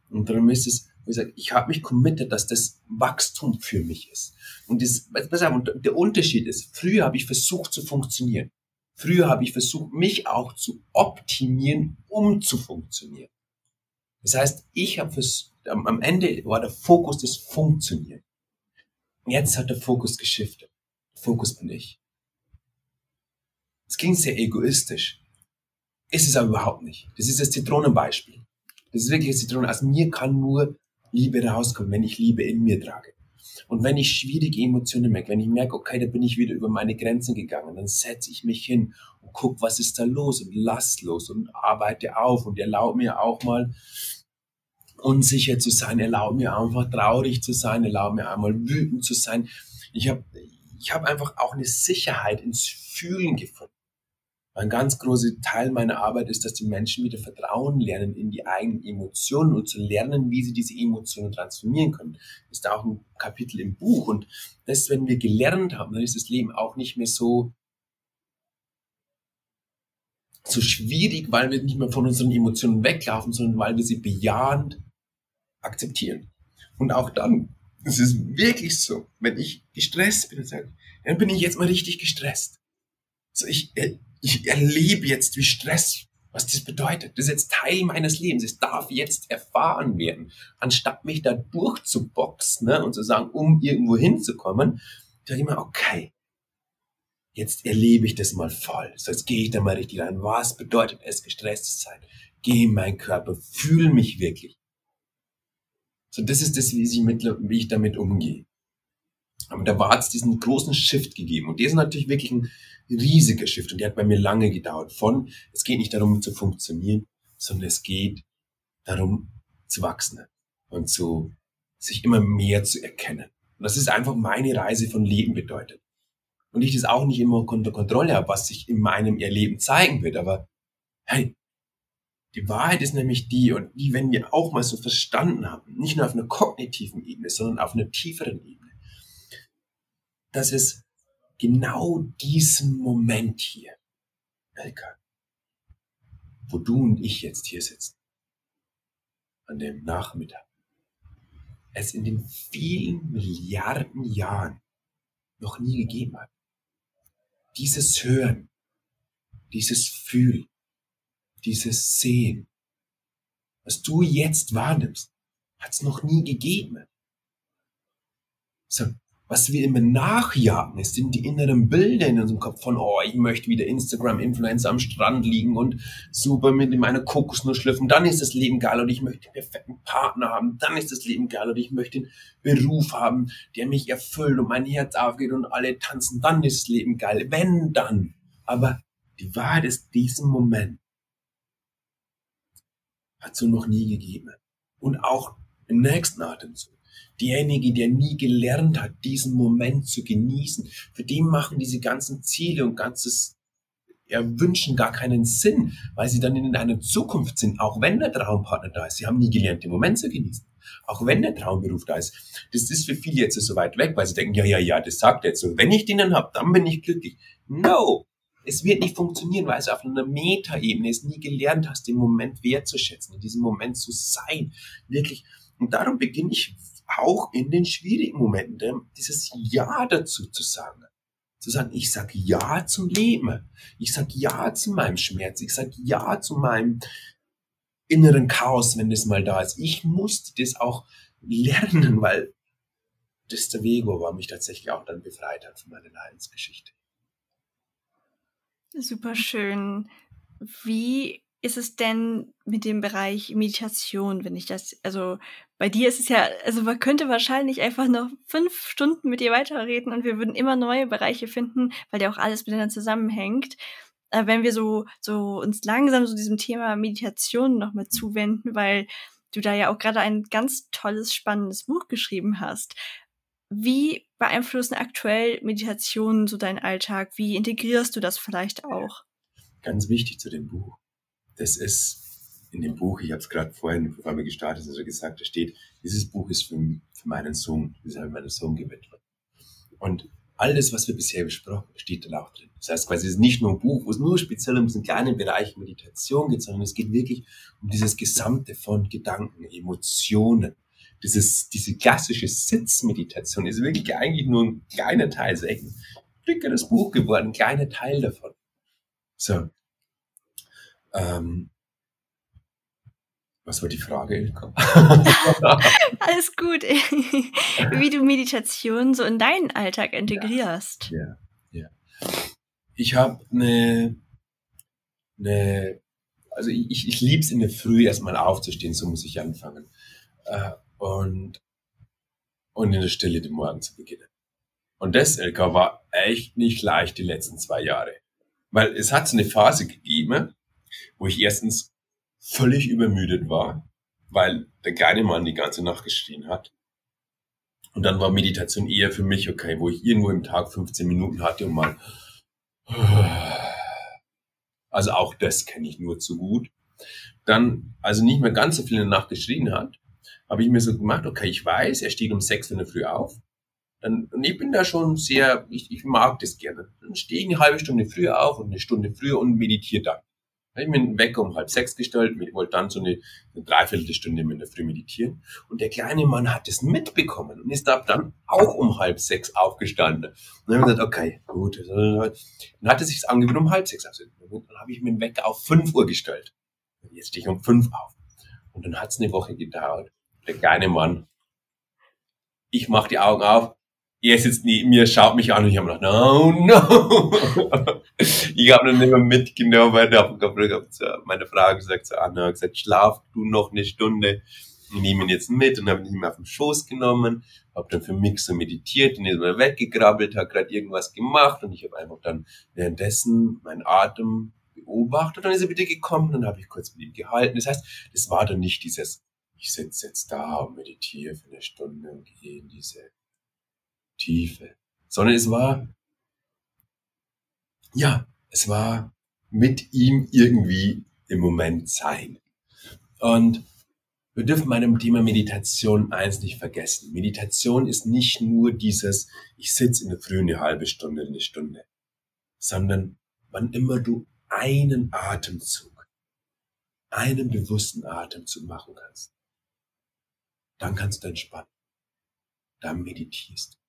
Und darum ist es, wie gesagt, ich habe mich committed, dass das Wachstum für mich ist. Und, das, und der Unterschied ist, früher habe ich versucht zu funktionieren. Früher habe ich versucht, mich auch zu optimieren, um zu funktionieren. Das heißt, ich habe am Ende war der Fokus das Funktionieren. Jetzt hat der Fokus geschiftet. Fokus bin ich. Es klingt sehr egoistisch. Ist es aber überhaupt nicht. Das ist das Zitronenbeispiel. Das ist wirklich das Zitronen. Aus mir kann nur Liebe rauskommen, wenn ich Liebe in mir trage. Und wenn ich schwierige Emotionen merke, wenn ich merke, okay, da bin ich wieder über meine Grenzen gegangen, dann setze ich mich hin und guck, was ist da los und lass los und arbeite auf und erlaube mir auch mal unsicher zu sein, erlaube mir einfach traurig zu sein, erlaube mir einmal wütend zu sein. Ich habe ich habe einfach auch eine Sicherheit ins Fühlen gefunden. Ein ganz großer Teil meiner Arbeit ist, dass die Menschen wieder Vertrauen lernen in die eigenen Emotionen und zu lernen, wie sie diese Emotionen transformieren können. Ist da auch ein Kapitel im Buch. Und das, wenn wir gelernt haben, dann ist das Leben auch nicht mehr so, so schwierig, weil wir nicht mehr von unseren Emotionen weglaufen, sondern weil wir sie bejahend akzeptieren. Und auch dann, es ist wirklich so, wenn ich gestresst bin, dann bin ich jetzt mal richtig gestresst. So, ich, äh, ich erlebe jetzt, wie Stress, was das bedeutet. Das ist jetzt Teil meines Lebens. Es darf jetzt erfahren werden. Anstatt mich da durchzuboxen ne, und zu sagen, um irgendwo hinzukommen, sage ich mir, okay, jetzt erlebe ich das mal voll. So, jetzt gehe ich da mal richtig rein. Was bedeutet es, gestresst zu sein? Gehe in meinen Körper, fühle mich wirklich. So, das ist das, wie ich, mit, wie ich damit umgehe. Aber da war es diesen großen Shift gegeben. Und der ist natürlich wirklich ein riesiger Shift und der hat bei mir lange gedauert. Von, es geht nicht darum zu funktionieren, sondern es geht darum zu wachsen und zu, sich immer mehr zu erkennen. Und das ist einfach meine Reise von Leben bedeutet. Und ich das auch nicht immer unter Kontrolle habe, was sich in meinem Erleben zeigen wird, aber hey, die Wahrheit ist nämlich die, und die, wenn wir auch mal so verstanden haben, nicht nur auf einer kognitiven Ebene, sondern auf einer tieferen Ebene, dass es genau diesen Moment hier, Elka, wo du und ich jetzt hier sitzen, an dem Nachmittag, es in den vielen Milliarden Jahren noch nie gegeben hat. Dieses Hören, dieses Fühlen, dieses Sehen, was du jetzt wahrnimmst, hat es noch nie gegeben. So, was wir immer nachjagen, es sind die inneren Bilder in unserem Kopf von, oh, ich möchte wieder Instagram-Influencer am Strand liegen und super mit meiner Kokosnuss schlüpfen, dann ist das Leben geil und ich möchte einen perfekten Partner haben, dann ist das Leben geil und ich möchte einen Beruf haben, der mich erfüllt und mein Herz aufgeht und alle tanzen, dann ist das Leben geil, wenn dann. Aber die Wahrheit ist, diesen Moment hat so noch nie gegeben. Und auch im nächsten Atemzug derjenige, der nie gelernt hat, diesen Moment zu genießen, für den machen diese ganzen Ziele und ganzes Erwünschen gar keinen Sinn, weil sie dann in einer Zukunft sind, auch wenn der Traumpartner da ist. Sie haben nie gelernt, den Moment zu genießen. Auch wenn der Traumberuf da ist. Das ist für viele jetzt so weit weg, weil sie denken, ja, ja, ja, das sagt er jetzt so. Wenn ich den dann habe, dann bin ich glücklich. No! Es wird nicht funktionieren, weil du auf einer Metaebene es nie gelernt hast, den Moment wertzuschätzen, in diesem Moment zu sein. Wirklich. Und darum beginne ich auch in den schwierigen Momenten dieses Ja dazu zu sagen. Zu sagen, ich sag Ja zum Leben. Ich sag Ja zu meinem Schmerz. Ich sag Ja zu meinem inneren Chaos, wenn das mal da ist. Ich musste das auch lernen, weil das der Weg war, mich tatsächlich auch dann befreit hat von meiner Leidensgeschichte. Super schön. Wie ist es denn mit dem Bereich Meditation, wenn ich das, also bei dir ist es ja, also man könnte wahrscheinlich einfach noch fünf Stunden mit dir weiterreden und wir würden immer neue Bereiche finden, weil ja auch alles miteinander zusammenhängt. Äh, wenn wir so, so uns langsam so diesem Thema Meditation noch mal zuwenden, weil du da ja auch gerade ein ganz tolles, spannendes Buch geschrieben hast. Wie beeinflussen aktuell Meditationen so deinen Alltag? Wie integrierst du das vielleicht auch? Ganz wichtig zu dem Buch das ist in dem Buch, ich habe es gerade vorhin, bevor wir gestartet sind, gesagt, da steht, dieses Buch ist für, für meinen Sohn, das habe ich meinem Sohn gewidmet. Und alles, was wir bisher besprochen steht da auch drin. Das heißt quasi, es ist nicht nur ein Buch, wo es nur speziell um diesen kleinen Bereich Meditation geht, sondern es geht wirklich um dieses Gesamte von Gedanken, Emotionen. Dieses, diese klassische Sitzmeditation ist wirklich eigentlich nur ein kleiner Teil, ist echt ein dickeres Buch geworden, ein kleiner Teil davon. So, ähm, was war die Frage, Ilka? Alles gut. Wie du Meditation so in deinen Alltag integrierst. Ja, ja. Ich habe eine, eine, also ich, ich liebe es in der Früh erstmal aufzustehen, so muss ich anfangen. Äh, und, und in der Stille den Morgen zu beginnen. Und das, Ilka, war echt nicht leicht die letzten zwei Jahre. Weil es hat so eine Phase gegeben, wo ich erstens völlig übermüdet war, weil der kleine Mann die ganze Nacht geschrien hat. Und dann war Meditation eher für mich, okay, wo ich irgendwo im Tag 15 Minuten hatte und mal, also auch das kenne ich nur zu gut. Dann, also nicht mehr ganz so viel in der Nacht geschrien hat, habe ich mir so gemacht, okay, ich weiß, er steht um sechs in der Früh auf. Dann, und ich bin da schon sehr, ich, ich mag das gerne. Dann stehe ich eine halbe Stunde früher auf und eine Stunde früher und meditiere dann ich einen Wecker um halb sechs gestellt, ich wollte dann so eine, eine Dreiviertelstunde in der Früh meditieren. Und der kleine Mann hat es mitbekommen und ist ab dann auch um halb sechs aufgestanden. Und dann habe ich gesagt, okay, gut. Dann hat er sich angewöhnt um halb sechs aufzustehen. Dann habe ich mir den Wecker auf fünf Uhr gestellt. Jetzt stehe ich um fünf auf. Und dann hat es eine Woche gedauert. Der kleine Mann, ich mache die Augen auf, er sitzt neben mir, schaut mich an und ich habe gedacht, no, no. ich habe ihn nicht mehr mitgenommen, weil meine Frau gesagt zu Anna, gesagt, schlaf du noch eine Stunde. Ich nehme ihn jetzt mit und habe ihn mehr auf den Schoß genommen, habe dann für mich so meditiert und ist mal weggekrabbelt, hat gerade irgendwas gemacht und ich habe einfach dann währenddessen meinen Atem beobachtet und dann ist er wieder gekommen und dann habe ich kurz mit ihm gehalten. Das heißt, das war dann nicht dieses, ich sitze jetzt da und meditiere für eine Stunde und gehe in diese Tiefe, sondern es war, ja, es war mit ihm irgendwie im Moment sein. Und wir dürfen bei dem Thema Meditation eins nicht vergessen. Meditation ist nicht nur dieses, ich sitze in der Früh eine halbe Stunde, eine Stunde, sondern wann immer du einen Atemzug, einen bewussten Atemzug machen kannst, dann kannst du entspannen. Dann meditierst.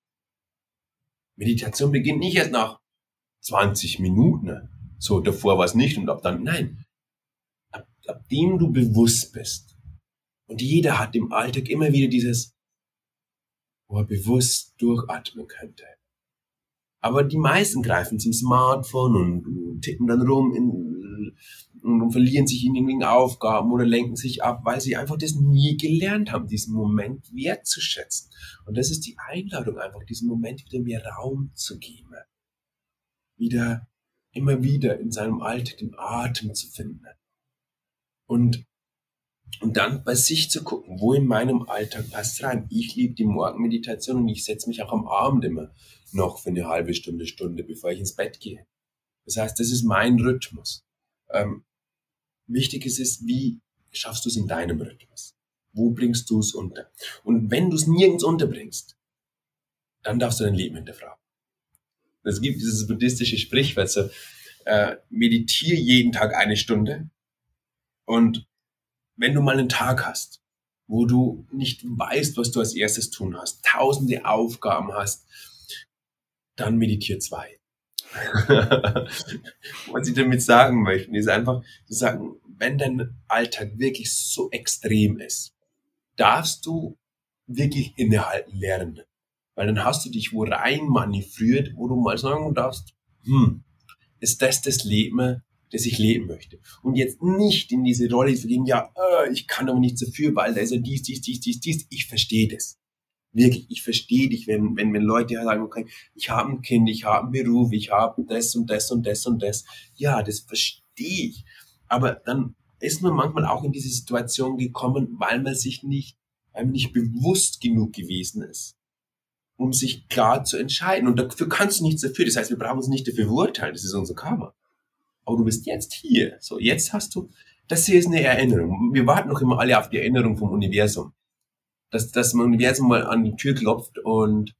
Meditation beginnt nicht erst nach 20 Minuten. So, davor war es nicht und ab dann, nein. Ab, ab dem du bewusst bist. Und jeder hat im Alltag immer wieder dieses, wo er bewusst durchatmen könnte. Aber die meisten greifen zum Smartphone und tippen dann rum in, und verlieren sich in irgendwelchen Aufgaben oder lenken sich ab, weil sie einfach das nie gelernt haben, diesen Moment wertzuschätzen. Und das ist die Einladung, einfach diesen Moment wieder mehr Raum zu geben. Wieder, immer wieder in seinem Alltag den Atem zu finden. Und, und dann bei sich zu gucken, wo in meinem Alltag passt rein. Ich liebe die Morgenmeditation und ich setze mich auch am Abend immer noch für eine halbe Stunde, Stunde, bevor ich ins Bett gehe. Das heißt, das ist mein Rhythmus. Ähm, wichtig ist es, wie schaffst du es in deinem Rhythmus? Wo bringst du es unter? Und wenn du es nirgends unterbringst, dann darfst du dein Leben hinterfragen. Es gibt dieses buddhistische Sprichwort, so, äh, meditiere jeden Tag eine Stunde und wenn du mal einen Tag hast, wo du nicht weißt, was du als erstes tun hast, tausende Aufgaben hast, dann meditiere zwei. Was ich damit sagen möchte, ist einfach zu sagen, wenn dein Alltag wirklich so extrem ist, darfst du wirklich innehalten lernen. Weil dann hast du dich wo rein manövriert, wo du mal sagen darfst, hm, ist das das Leben, das ich leben möchte? Und jetzt nicht in diese Rolle zu gehen, ja, äh, ich kann aber nichts dafür, weil da ist ja dies, dies, dies, dies, dies. Ich verstehe das. Wirklich, ich verstehe dich, wenn, wenn, wenn Leute sagen, okay, ich habe ein Kind, ich habe einen Beruf, ich habe das und das und das und das. Ja, das verstehe ich. Aber dann ist man manchmal auch in diese Situation gekommen, weil man sich nicht, man nicht bewusst genug gewesen ist, um sich klar zu entscheiden. Und dafür kannst du nichts dafür. Das heißt, wir brauchen uns nicht dafür verurteilen. Das ist unser Karma. Aber du bist jetzt hier. So, jetzt hast du, das hier ist eine Erinnerung. Wir warten noch immer alle auf die Erinnerung vom Universum. Dass das Universum mal an die Tür klopft und,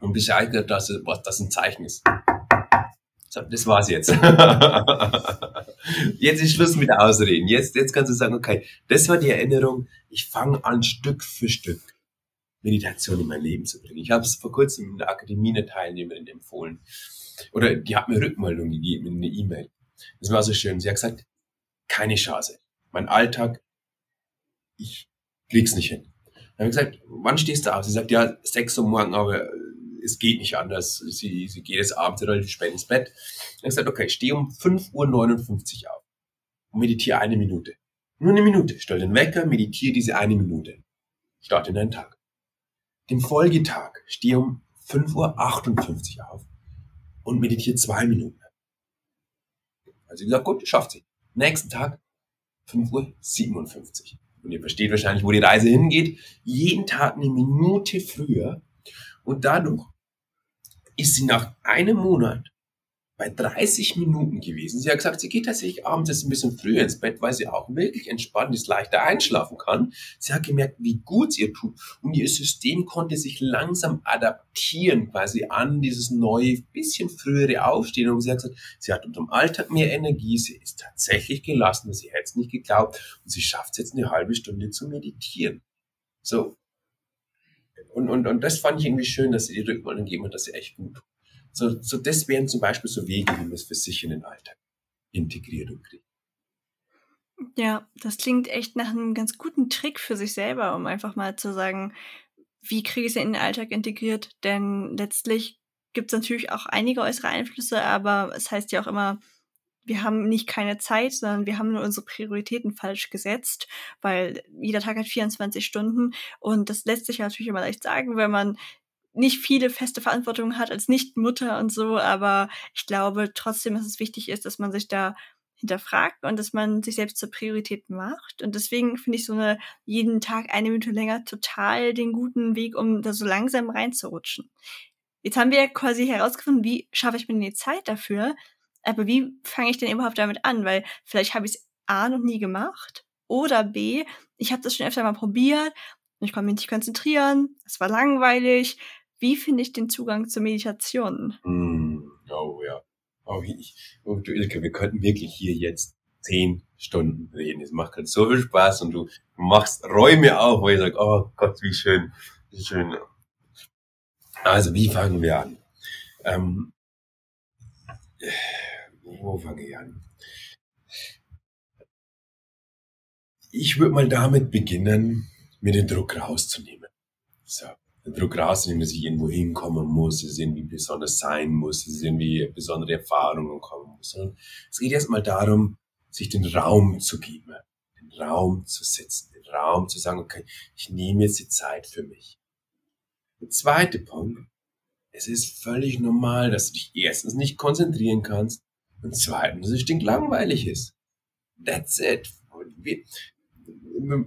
und Bescheid gibt, dass, was das ein Zeichen ist. So, das war's jetzt. jetzt ist Schluss mit Ausreden. Jetzt, jetzt kannst du sagen, okay, das war die Erinnerung. Ich fange an, Stück für Stück Meditation in mein Leben zu bringen. Ich habe es vor kurzem in der Akademie einer Teilnehmerin empfohlen. Oder die hat mir Rückmeldung gegeben in eine E-Mail. Das war so schön. Sie hat gesagt, keine Chance. Mein Alltag, ich krieg's nicht hin. Dann habe ich gesagt, wann stehst du auf? Sie sagt, ja, sechs Uhr morgen, aber es geht nicht anders. Sie, sie geht jetzt abends relativ spät ins Bett. Dann habe ich gesagt, okay, ich stehe um 5.59 Uhr auf und meditiere eine Minute. Nur eine Minute. Stell den Wecker, meditiere diese eine Minute. Starte in deinen Tag. Den Folgetag stehe um 5.58 Uhr auf und meditiere zwei Minuten. Also ich gesagt, gut, schafft sie. Nächsten Tag 5.57 Uhr. Und ihr versteht wahrscheinlich, wo die Reise hingeht, jeden Tag eine Minute früher. Und dadurch ist sie nach einem Monat bei 30 Minuten gewesen. Sie hat gesagt, sie geht tatsächlich abends jetzt ein bisschen früher ins Bett, weil sie auch wirklich entspannt ist, leichter einschlafen kann. Sie hat gemerkt, wie gut es ihr tut und ihr System konnte sich langsam adaptieren quasi an dieses neue, bisschen frühere Aufstehen und sie hat gesagt, sie hat unter dem Alltag mehr Energie, sie ist tatsächlich gelassen, sie hätte es nicht geglaubt und sie schafft es jetzt eine halbe Stunde zu meditieren. So. Und, und, und das fand ich irgendwie schön, dass sie die Rückmeldung geben und dass sie echt gut tut. So, so das wären zum Beispiel so Wege, wie man es für sich in den Alltag integriert und kriegt. Ja, das klingt echt nach einem ganz guten Trick für sich selber, um einfach mal zu sagen, wie kriege ich es in den Alltag integriert? Denn letztlich gibt es natürlich auch einige äußere Einflüsse, aber es heißt ja auch immer, wir haben nicht keine Zeit, sondern wir haben nur unsere Prioritäten falsch gesetzt, weil jeder Tag hat 24 Stunden und das lässt sich natürlich immer leicht sagen, wenn man nicht viele feste Verantwortung hat als Nichtmutter und so, aber ich glaube trotzdem, dass es wichtig ist, dass man sich da hinterfragt und dass man sich selbst zur Priorität macht. Und deswegen finde ich so eine jeden Tag eine Minute länger total den guten Weg, um da so langsam reinzurutschen. Jetzt haben wir quasi herausgefunden, wie schaffe ich mir denn die Zeit dafür, aber wie fange ich denn überhaupt damit an? Weil vielleicht habe ich es A noch nie gemacht oder B, ich habe das schon öfter mal probiert und ich konnte mich nicht konzentrieren, es war langweilig, wie finde ich den Zugang zur Meditation? Mm, oh ja. Oh, ich, oh, du Ilke, wir könnten wirklich hier jetzt zehn Stunden reden. Es macht gerade so viel Spaß und du machst Räume auf, wo ich sage, oh Gott, wie schön, wie schön. Also, wie fangen wir an? Ähm, wo fange ich an? Ich würde mal damit beginnen, mir den Druck rauszunehmen. So. Druck rausnehmen, dass ich irgendwo hinkommen muss, dass es irgendwie besonders sein muss, dass es irgendwie besondere Erfahrungen kommen muss, sondern es geht erstmal darum, sich den Raum zu geben, den Raum zu sitzen, den Raum zu sagen, okay, ich nehme jetzt die Zeit für mich. Der zweite Punkt, es ist völlig normal, dass du dich erstens nicht konzentrieren kannst und zweitens, dass es stinklangweilig ist. That's it.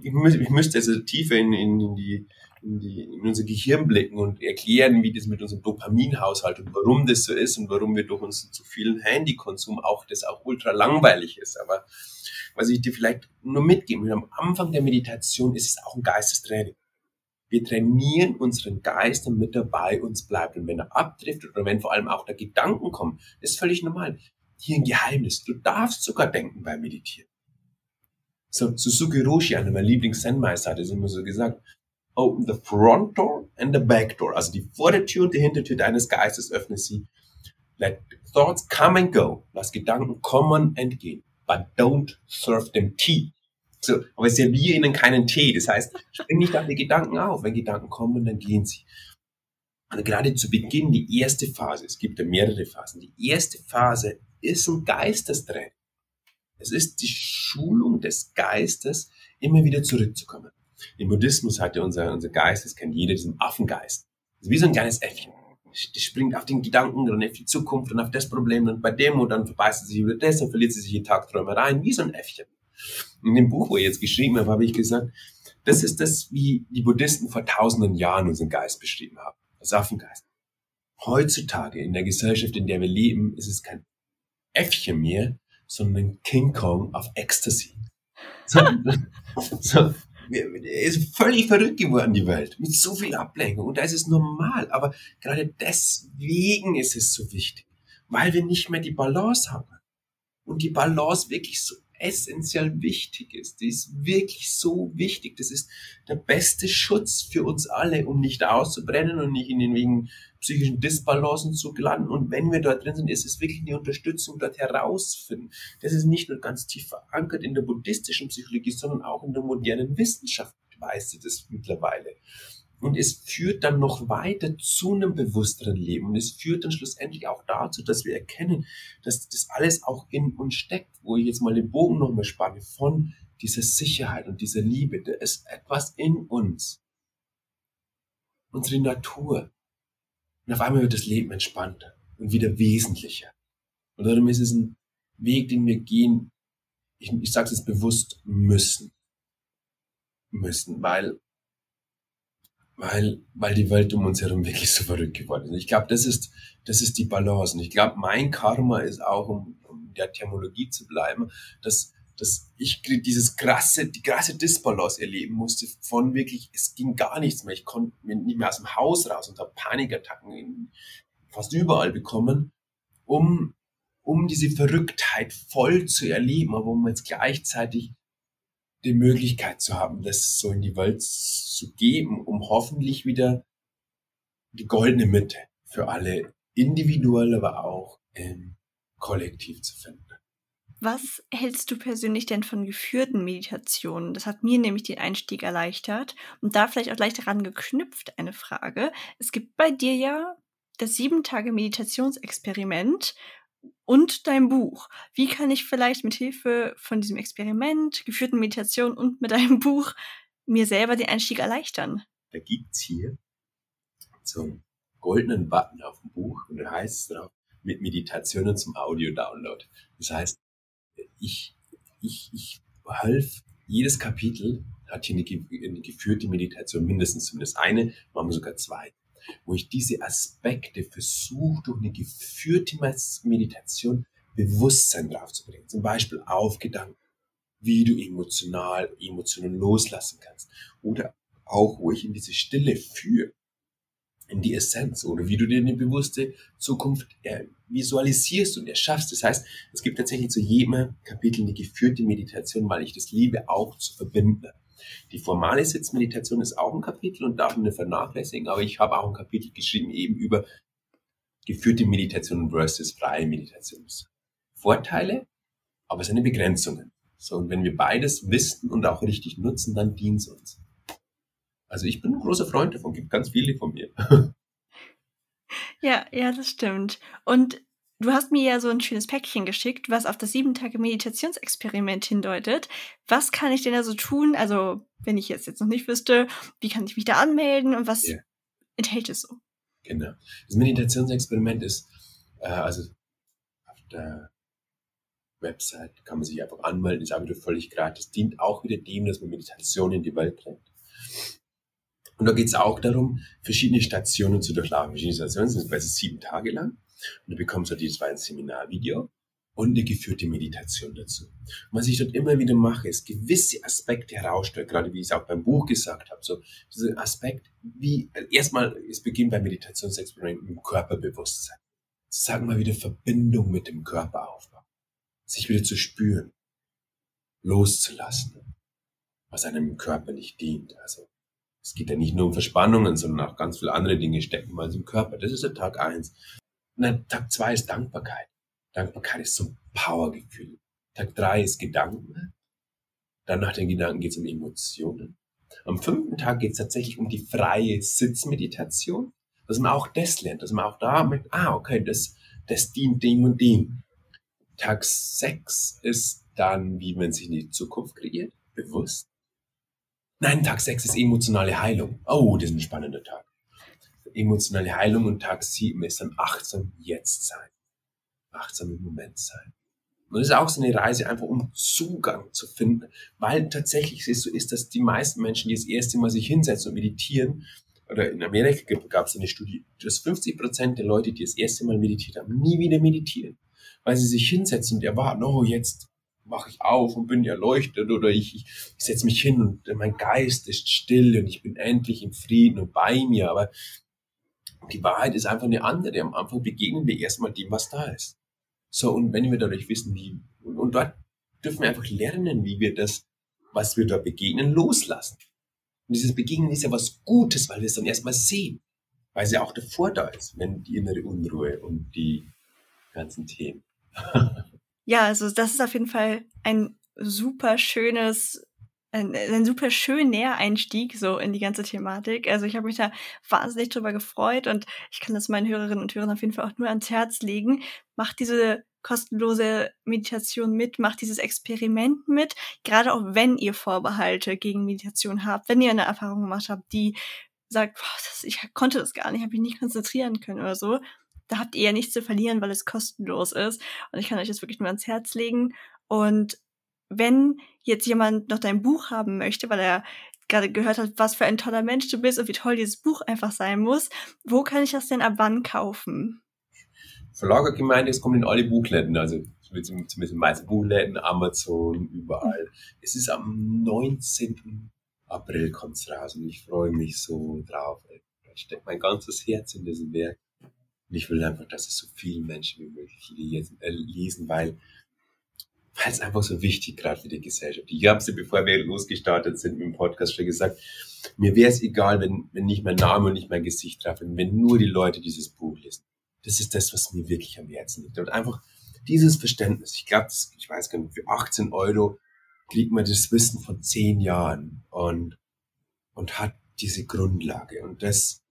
Ich müsste also tiefer in, in, in die in, die, in unser Gehirn blicken und erklären, wie das mit unserem Dopaminhaushalt und warum das so ist und warum wir durch unseren zu vielen Handykonsum auch das auch ultra langweilig ist. Aber was ich dir vielleicht nur mitgeben will, am Anfang der Meditation ist es auch ein Geistestraining. Wir trainieren unseren Geist, damit er bei uns bleibt. Und wenn er abdriftet oder wenn vor allem auch da Gedanken kommen, ist völlig normal. Hier ein Geheimnis. Du darfst sogar denken beim Meditieren. So, Suzuki Roshi, einer meiner Lieblings-Zen-Meister, hat es immer so gesagt, open the front door and the back door. Also die Vordertür und die Hintertür deines Geistes öffne sie. Let thoughts come and go. Lass Gedanken kommen und gehen. But don't serve them tea. So, aber serviere ihnen keinen Tee. Das heißt, spring nicht auf die Gedanken auf. Wenn Gedanken kommen, dann gehen sie. Und gerade zu Beginn, die erste Phase, es gibt ja mehrere Phasen, die erste Phase ist ein Geistestraining. Es ist die Schulung des Geistes, immer wieder zurückzukommen. Im Buddhismus hat ja unser, unser Geist, das kennt jeder, diesen Affengeist. Wie so ein kleines Äffchen. Das springt auf den Gedanken und auf die Zukunft und auf das Problem und bei dem und dann verbeißt es sich über das und verliert sie sich jeden Tag Träumereien, wie so ein Äffchen. In dem Buch, wo ich jetzt geschrieben habe, habe ich gesagt, das ist das, wie die Buddhisten vor tausenden Jahren unseren Geist beschrieben haben. Das Affengeist. Heutzutage, in der Gesellschaft, in der wir leben, ist es kein Äffchen mehr, sondern King Kong auf Ecstasy. So, so, ist völlig verrückt geworden, die Welt, mit so viel Ablenkung. Und da ist es normal. Aber gerade deswegen ist es so wichtig, weil wir nicht mehr die Balance haben. Und die Balance wirklich so essentiell wichtig ist. Die ist wirklich so wichtig. Das ist der beste Schutz für uns alle, um nicht auszubrennen und nicht in den wegen psychischen Disbalancen zu landen. Und wenn wir dort drin sind, ist es wirklich eine Unterstützung, dort herausfinden. Das ist nicht nur ganz tief verankert in der buddhistischen Psychologie, sondern auch in der modernen Wissenschaft, weiß sie das mittlerweile. Und es führt dann noch weiter zu einem bewussteren Leben. Und es führt dann schlussendlich auch dazu, dass wir erkennen, dass das alles auch in uns steckt, wo ich jetzt mal den Bogen nochmal spanne, von dieser Sicherheit und dieser Liebe. Da ist etwas in uns. Unsere Natur. Und auf einmal wird das Leben entspannter und wieder wesentlicher. Und darum ist es ein Weg, den wir gehen, ich, ich sage es jetzt bewusst, müssen. müssen, weil, weil, weil die Welt um uns herum wirklich so verrückt geworden ist. Ich glaube, das ist, das ist die Balance. Und ich glaube, mein Karma ist auch, um, um der Thermologie zu bleiben, dass, dass ich dieses krasse, die krasse Disbalance erleben musste von wirklich, es ging gar nichts mehr. Ich konnte nicht mehr aus dem Haus raus und habe Panikattacken fast überall bekommen, um, um diese Verrücktheit voll zu erleben, aber um jetzt gleichzeitig die Möglichkeit zu haben, das so in die Welt zu geben, um hoffentlich wieder die goldene Mitte für alle individuell, aber auch im Kollektiv zu finden. Was hältst du persönlich denn von geführten Meditationen? Das hat mir nämlich den Einstieg erleichtert und da vielleicht auch gleich daran geknüpft eine Frage. Es gibt bei dir ja das sieben Tage Meditationsexperiment und dein Buch. Wie kann ich vielleicht mit Hilfe von diesem Experiment, geführten Meditation und mit deinem Buch mir selber den Einstieg erleichtern? Da gibt's hier so einen goldenen Button auf dem Buch und da heißt es drauf, mit Meditationen zum Audio-Download. Das heißt, ich, ich, ich half, jedes Kapitel hat hier eine, eine geführte Meditation, mindestens zumindest eine, wir sogar zwei wo ich diese Aspekte versuche, durch eine geführte Meditation Bewusstsein draufzubringen. Zum Beispiel auf Gedanken, wie du emotional, Emotionen loslassen kannst. Oder auch, wo ich in diese Stille führe, in die Essenz oder wie du dir eine bewusste Zukunft äh, visualisierst und erschaffst. Das heißt, es gibt tatsächlich zu jedem Kapitel eine geführte Meditation, weil ich das liebe, auch zu verbinden. Die formale Sitzmeditation ist auch ein Kapitel und darf man nicht vernachlässigen, aber ich habe auch ein Kapitel geschrieben eben über geführte Meditation versus freie Meditation. Vorteile, aber seine Begrenzungen. So, und wenn wir beides wissen und auch richtig nutzen, dann dient es uns. Also ich bin ein großer Freund davon, gibt ganz viele von mir. Ja, ja, das stimmt. Und Du hast mir ja so ein schönes Päckchen geschickt, was auf das sieben Tage Meditationsexperiment hindeutet. Was kann ich denn da so tun? Also, wenn ich jetzt, jetzt noch nicht wüsste, wie kann ich mich da anmelden und was yeah. enthält es so? Genau. Das Meditationsexperiment ist, äh, also auf der Website kann man sich einfach anmelden, ist auch wieder völlig gratis. Dient auch wieder dem, dass man Meditation in die Welt bringt. Und da geht es auch darum, verschiedene Stationen zu durchlaufen. Verschiedene Stationen sind quasi sieben Tage lang. Und du bekommst halt dieses war ein Seminarvideo und eine geführte Meditation dazu. Und was ich dort immer wieder mache, ist gewisse Aspekte herausstellen, gerade wie ich es auch beim Buch gesagt habe, so dieser Aspekt, wie, erstmal, es beginnt beim Meditationsexperiment im Körperbewusstsein. Sagen wir wieder Verbindung mit dem Körper aufbauen. Sich wieder zu spüren. Loszulassen. Was einem Körper nicht dient. Also, es geht ja nicht nur um Verspannungen, sondern auch ganz viele andere Dinge stecken mal im Körper. Das ist der Tag eins. Na, Tag zwei ist Dankbarkeit. Dankbarkeit ist so ein Powergefühl. Tag drei ist Gedanken. Dann nach den Gedanken geht es um Emotionen. Am fünften Tag geht es tatsächlich um die freie Sitzmeditation, dass man auch das lernt, dass man auch da merkt, ah, okay, das, das dient dem und dem. Tag sechs ist dann, wie man sich in die Zukunft kreiert, bewusst. Nein, Tag sechs ist emotionale Heilung. Oh, das ist ein spannender Tag emotionale Heilung und Tag 7 ist dann achtsam jetzt sein. Achtsam im Moment sein. Und das ist auch so eine Reise, einfach um Zugang zu finden, weil tatsächlich es so ist, dass die meisten Menschen, die das erste Mal sich hinsetzen und meditieren, oder in Amerika gab es eine Studie, dass 50 Prozent der Leute, die das erste Mal meditiert haben, nie wieder meditieren, weil sie sich hinsetzen und erwarten, oh, jetzt mache ich auf und bin erleuchtet oder ich, ich, ich setze mich hin und mein Geist ist still und ich bin endlich im Frieden und bei mir. Aber die Wahrheit ist einfach eine andere. Am Anfang begegnen wir erstmal dem, was da ist. So, und wenn wir dadurch wissen, wie, und, und dort dürfen wir einfach lernen, wie wir das, was wir da begegnen, loslassen. Und dieses Begegnen ist ja was Gutes, weil wir es dann erstmal sehen. Weil es ja auch davor da ist, wenn die innere Unruhe und die ganzen Themen. ja, also das ist auf jeden Fall ein super schönes ein, ein super schöner Einstieg so in die ganze Thematik. Also ich habe mich da wahnsinnig drüber gefreut und ich kann das meinen Hörerinnen und Hörern auf jeden Fall auch nur ans Herz legen. Macht diese kostenlose Meditation mit, macht dieses Experiment mit, gerade auch wenn ihr Vorbehalte gegen Meditation habt, wenn ihr eine Erfahrung gemacht habt, die sagt, boah, das, ich konnte das gar nicht, habe mich nicht konzentrieren können oder so. Da habt ihr ja nichts zu verlieren, weil es kostenlos ist. Und ich kann euch das wirklich nur ans Herz legen. Und wenn jetzt jemand noch dein Buch haben möchte, weil er gerade gehört habe, was für ein toller Mensch du bist und wie toll dieses Buch einfach sein muss. Wo kann ich das denn ab wann kaufen? Verlag hat gemeint, es kommt in alle Buchläden, also zumindest in den meisten Buchläden, Amazon, überall. Es ist am 19. April kommt's raus und ich freue mich so drauf. Ich stecke mein ganzes Herz in diesem Werk. Und ich will einfach, dass es so viele Menschen wie möglich äh, lesen, weil weil es einfach so wichtig gerade für die Gesellschaft. Ich habe sie, bevor wir losgestartet sind mit dem Podcast, schon gesagt, mir wäre es egal, wenn, wenn nicht mein Name und nicht mein Gesicht drauf sind, wenn nur die Leute dieses Buch lesen. Das ist das, was mir wirklich am Herzen liegt. Und einfach dieses Verständnis. Ich glaube, ich weiß gar nicht, für 18 Euro kriegt man das Wissen von zehn Jahren und, und hat diese Grundlage. Und das,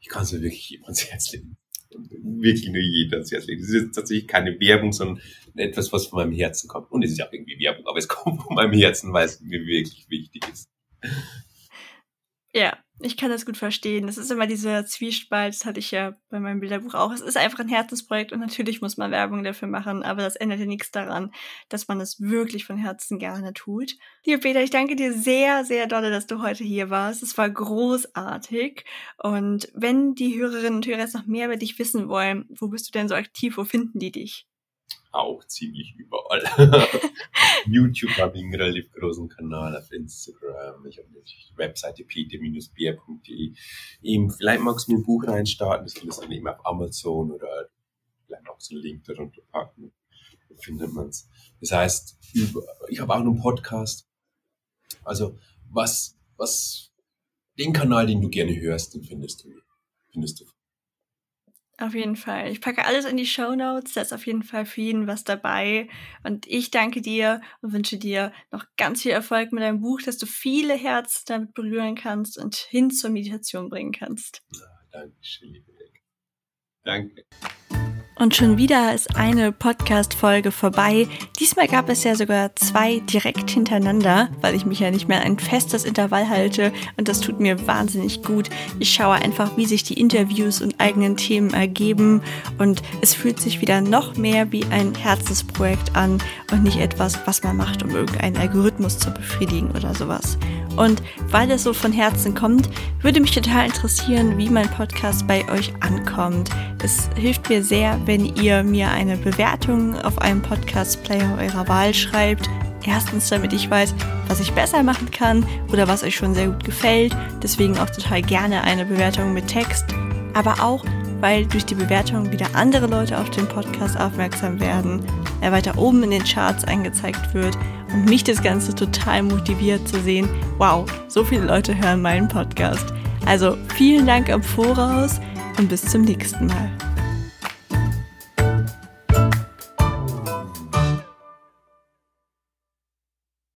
ich kann es mir wirklich ans Herz legen. Wirklich nur jedem ans Herz legen. Das ist tatsächlich keine Werbung, sondern etwas, was von meinem Herzen kommt. Und es ist auch irgendwie Werbung, aber es kommt von meinem Herzen, weil es mir wirklich wichtig ist. Ja, ich kann das gut verstehen. Es ist immer dieser Zwiespalt, das hatte ich ja bei meinem Bilderbuch auch. Es ist einfach ein Herzensprojekt und natürlich muss man Werbung dafür machen, aber das ändert ja nichts daran, dass man es wirklich von Herzen gerne tut. Lieber Peter, ich danke dir sehr, sehr dolle, dass du heute hier warst. Es war großartig. Und wenn die Hörerinnen und Hörer jetzt noch mehr über dich wissen wollen, wo bist du denn so aktiv? Wo finden die dich? Auch ziemlich überall. YouTube habe ich einen relativ großen Kanal, auf Instagram, ich habe die Webseite peter-bier.de. Eben, vielleicht magst du mir ein Buch reinstarten, das findest du dann eben auf Amazon oder vielleicht magst du einen Link darunter packen, da findet man es. Das heißt, ich habe auch einen Podcast. Also, was, was, den Kanal, den du gerne hörst, den findest du, findest du auf jeden Fall. Ich packe alles in die Show Notes. Da ist auf jeden Fall für jeden was dabei. Und ich danke dir und wünsche dir noch ganz viel Erfolg mit deinem Buch, dass du viele Herzen damit berühren kannst und hin zur Meditation bringen kannst. Ja, danke schön, liebe Danke. Und schon wieder ist eine Podcast-Folge vorbei. Diesmal gab es ja sogar zwei direkt hintereinander, weil ich mich ja nicht mehr ein festes Intervall halte und das tut mir wahnsinnig gut. Ich schaue einfach, wie sich die Interviews und eigenen Themen ergeben und es fühlt sich wieder noch mehr wie ein Herzensprojekt an und nicht etwas, was man macht, um irgendeinen Algorithmus zu befriedigen oder sowas. Und weil es so von Herzen kommt, würde mich total interessieren, wie mein Podcast bei euch ankommt. Es hilft mir sehr, wenn ihr mir eine Bewertung auf einem Podcast-Player eurer Wahl schreibt. Erstens, damit ich weiß, was ich besser machen kann oder was euch schon sehr gut gefällt. Deswegen auch total gerne eine Bewertung mit Text. Aber auch, weil durch die Bewertung wieder andere Leute auf den Podcast aufmerksam werden, er weiter oben in den Charts angezeigt wird und mich das Ganze total motiviert zu sehen, wow, so viele Leute hören meinen Podcast. Also vielen Dank am Voraus und bis zum nächsten Mal.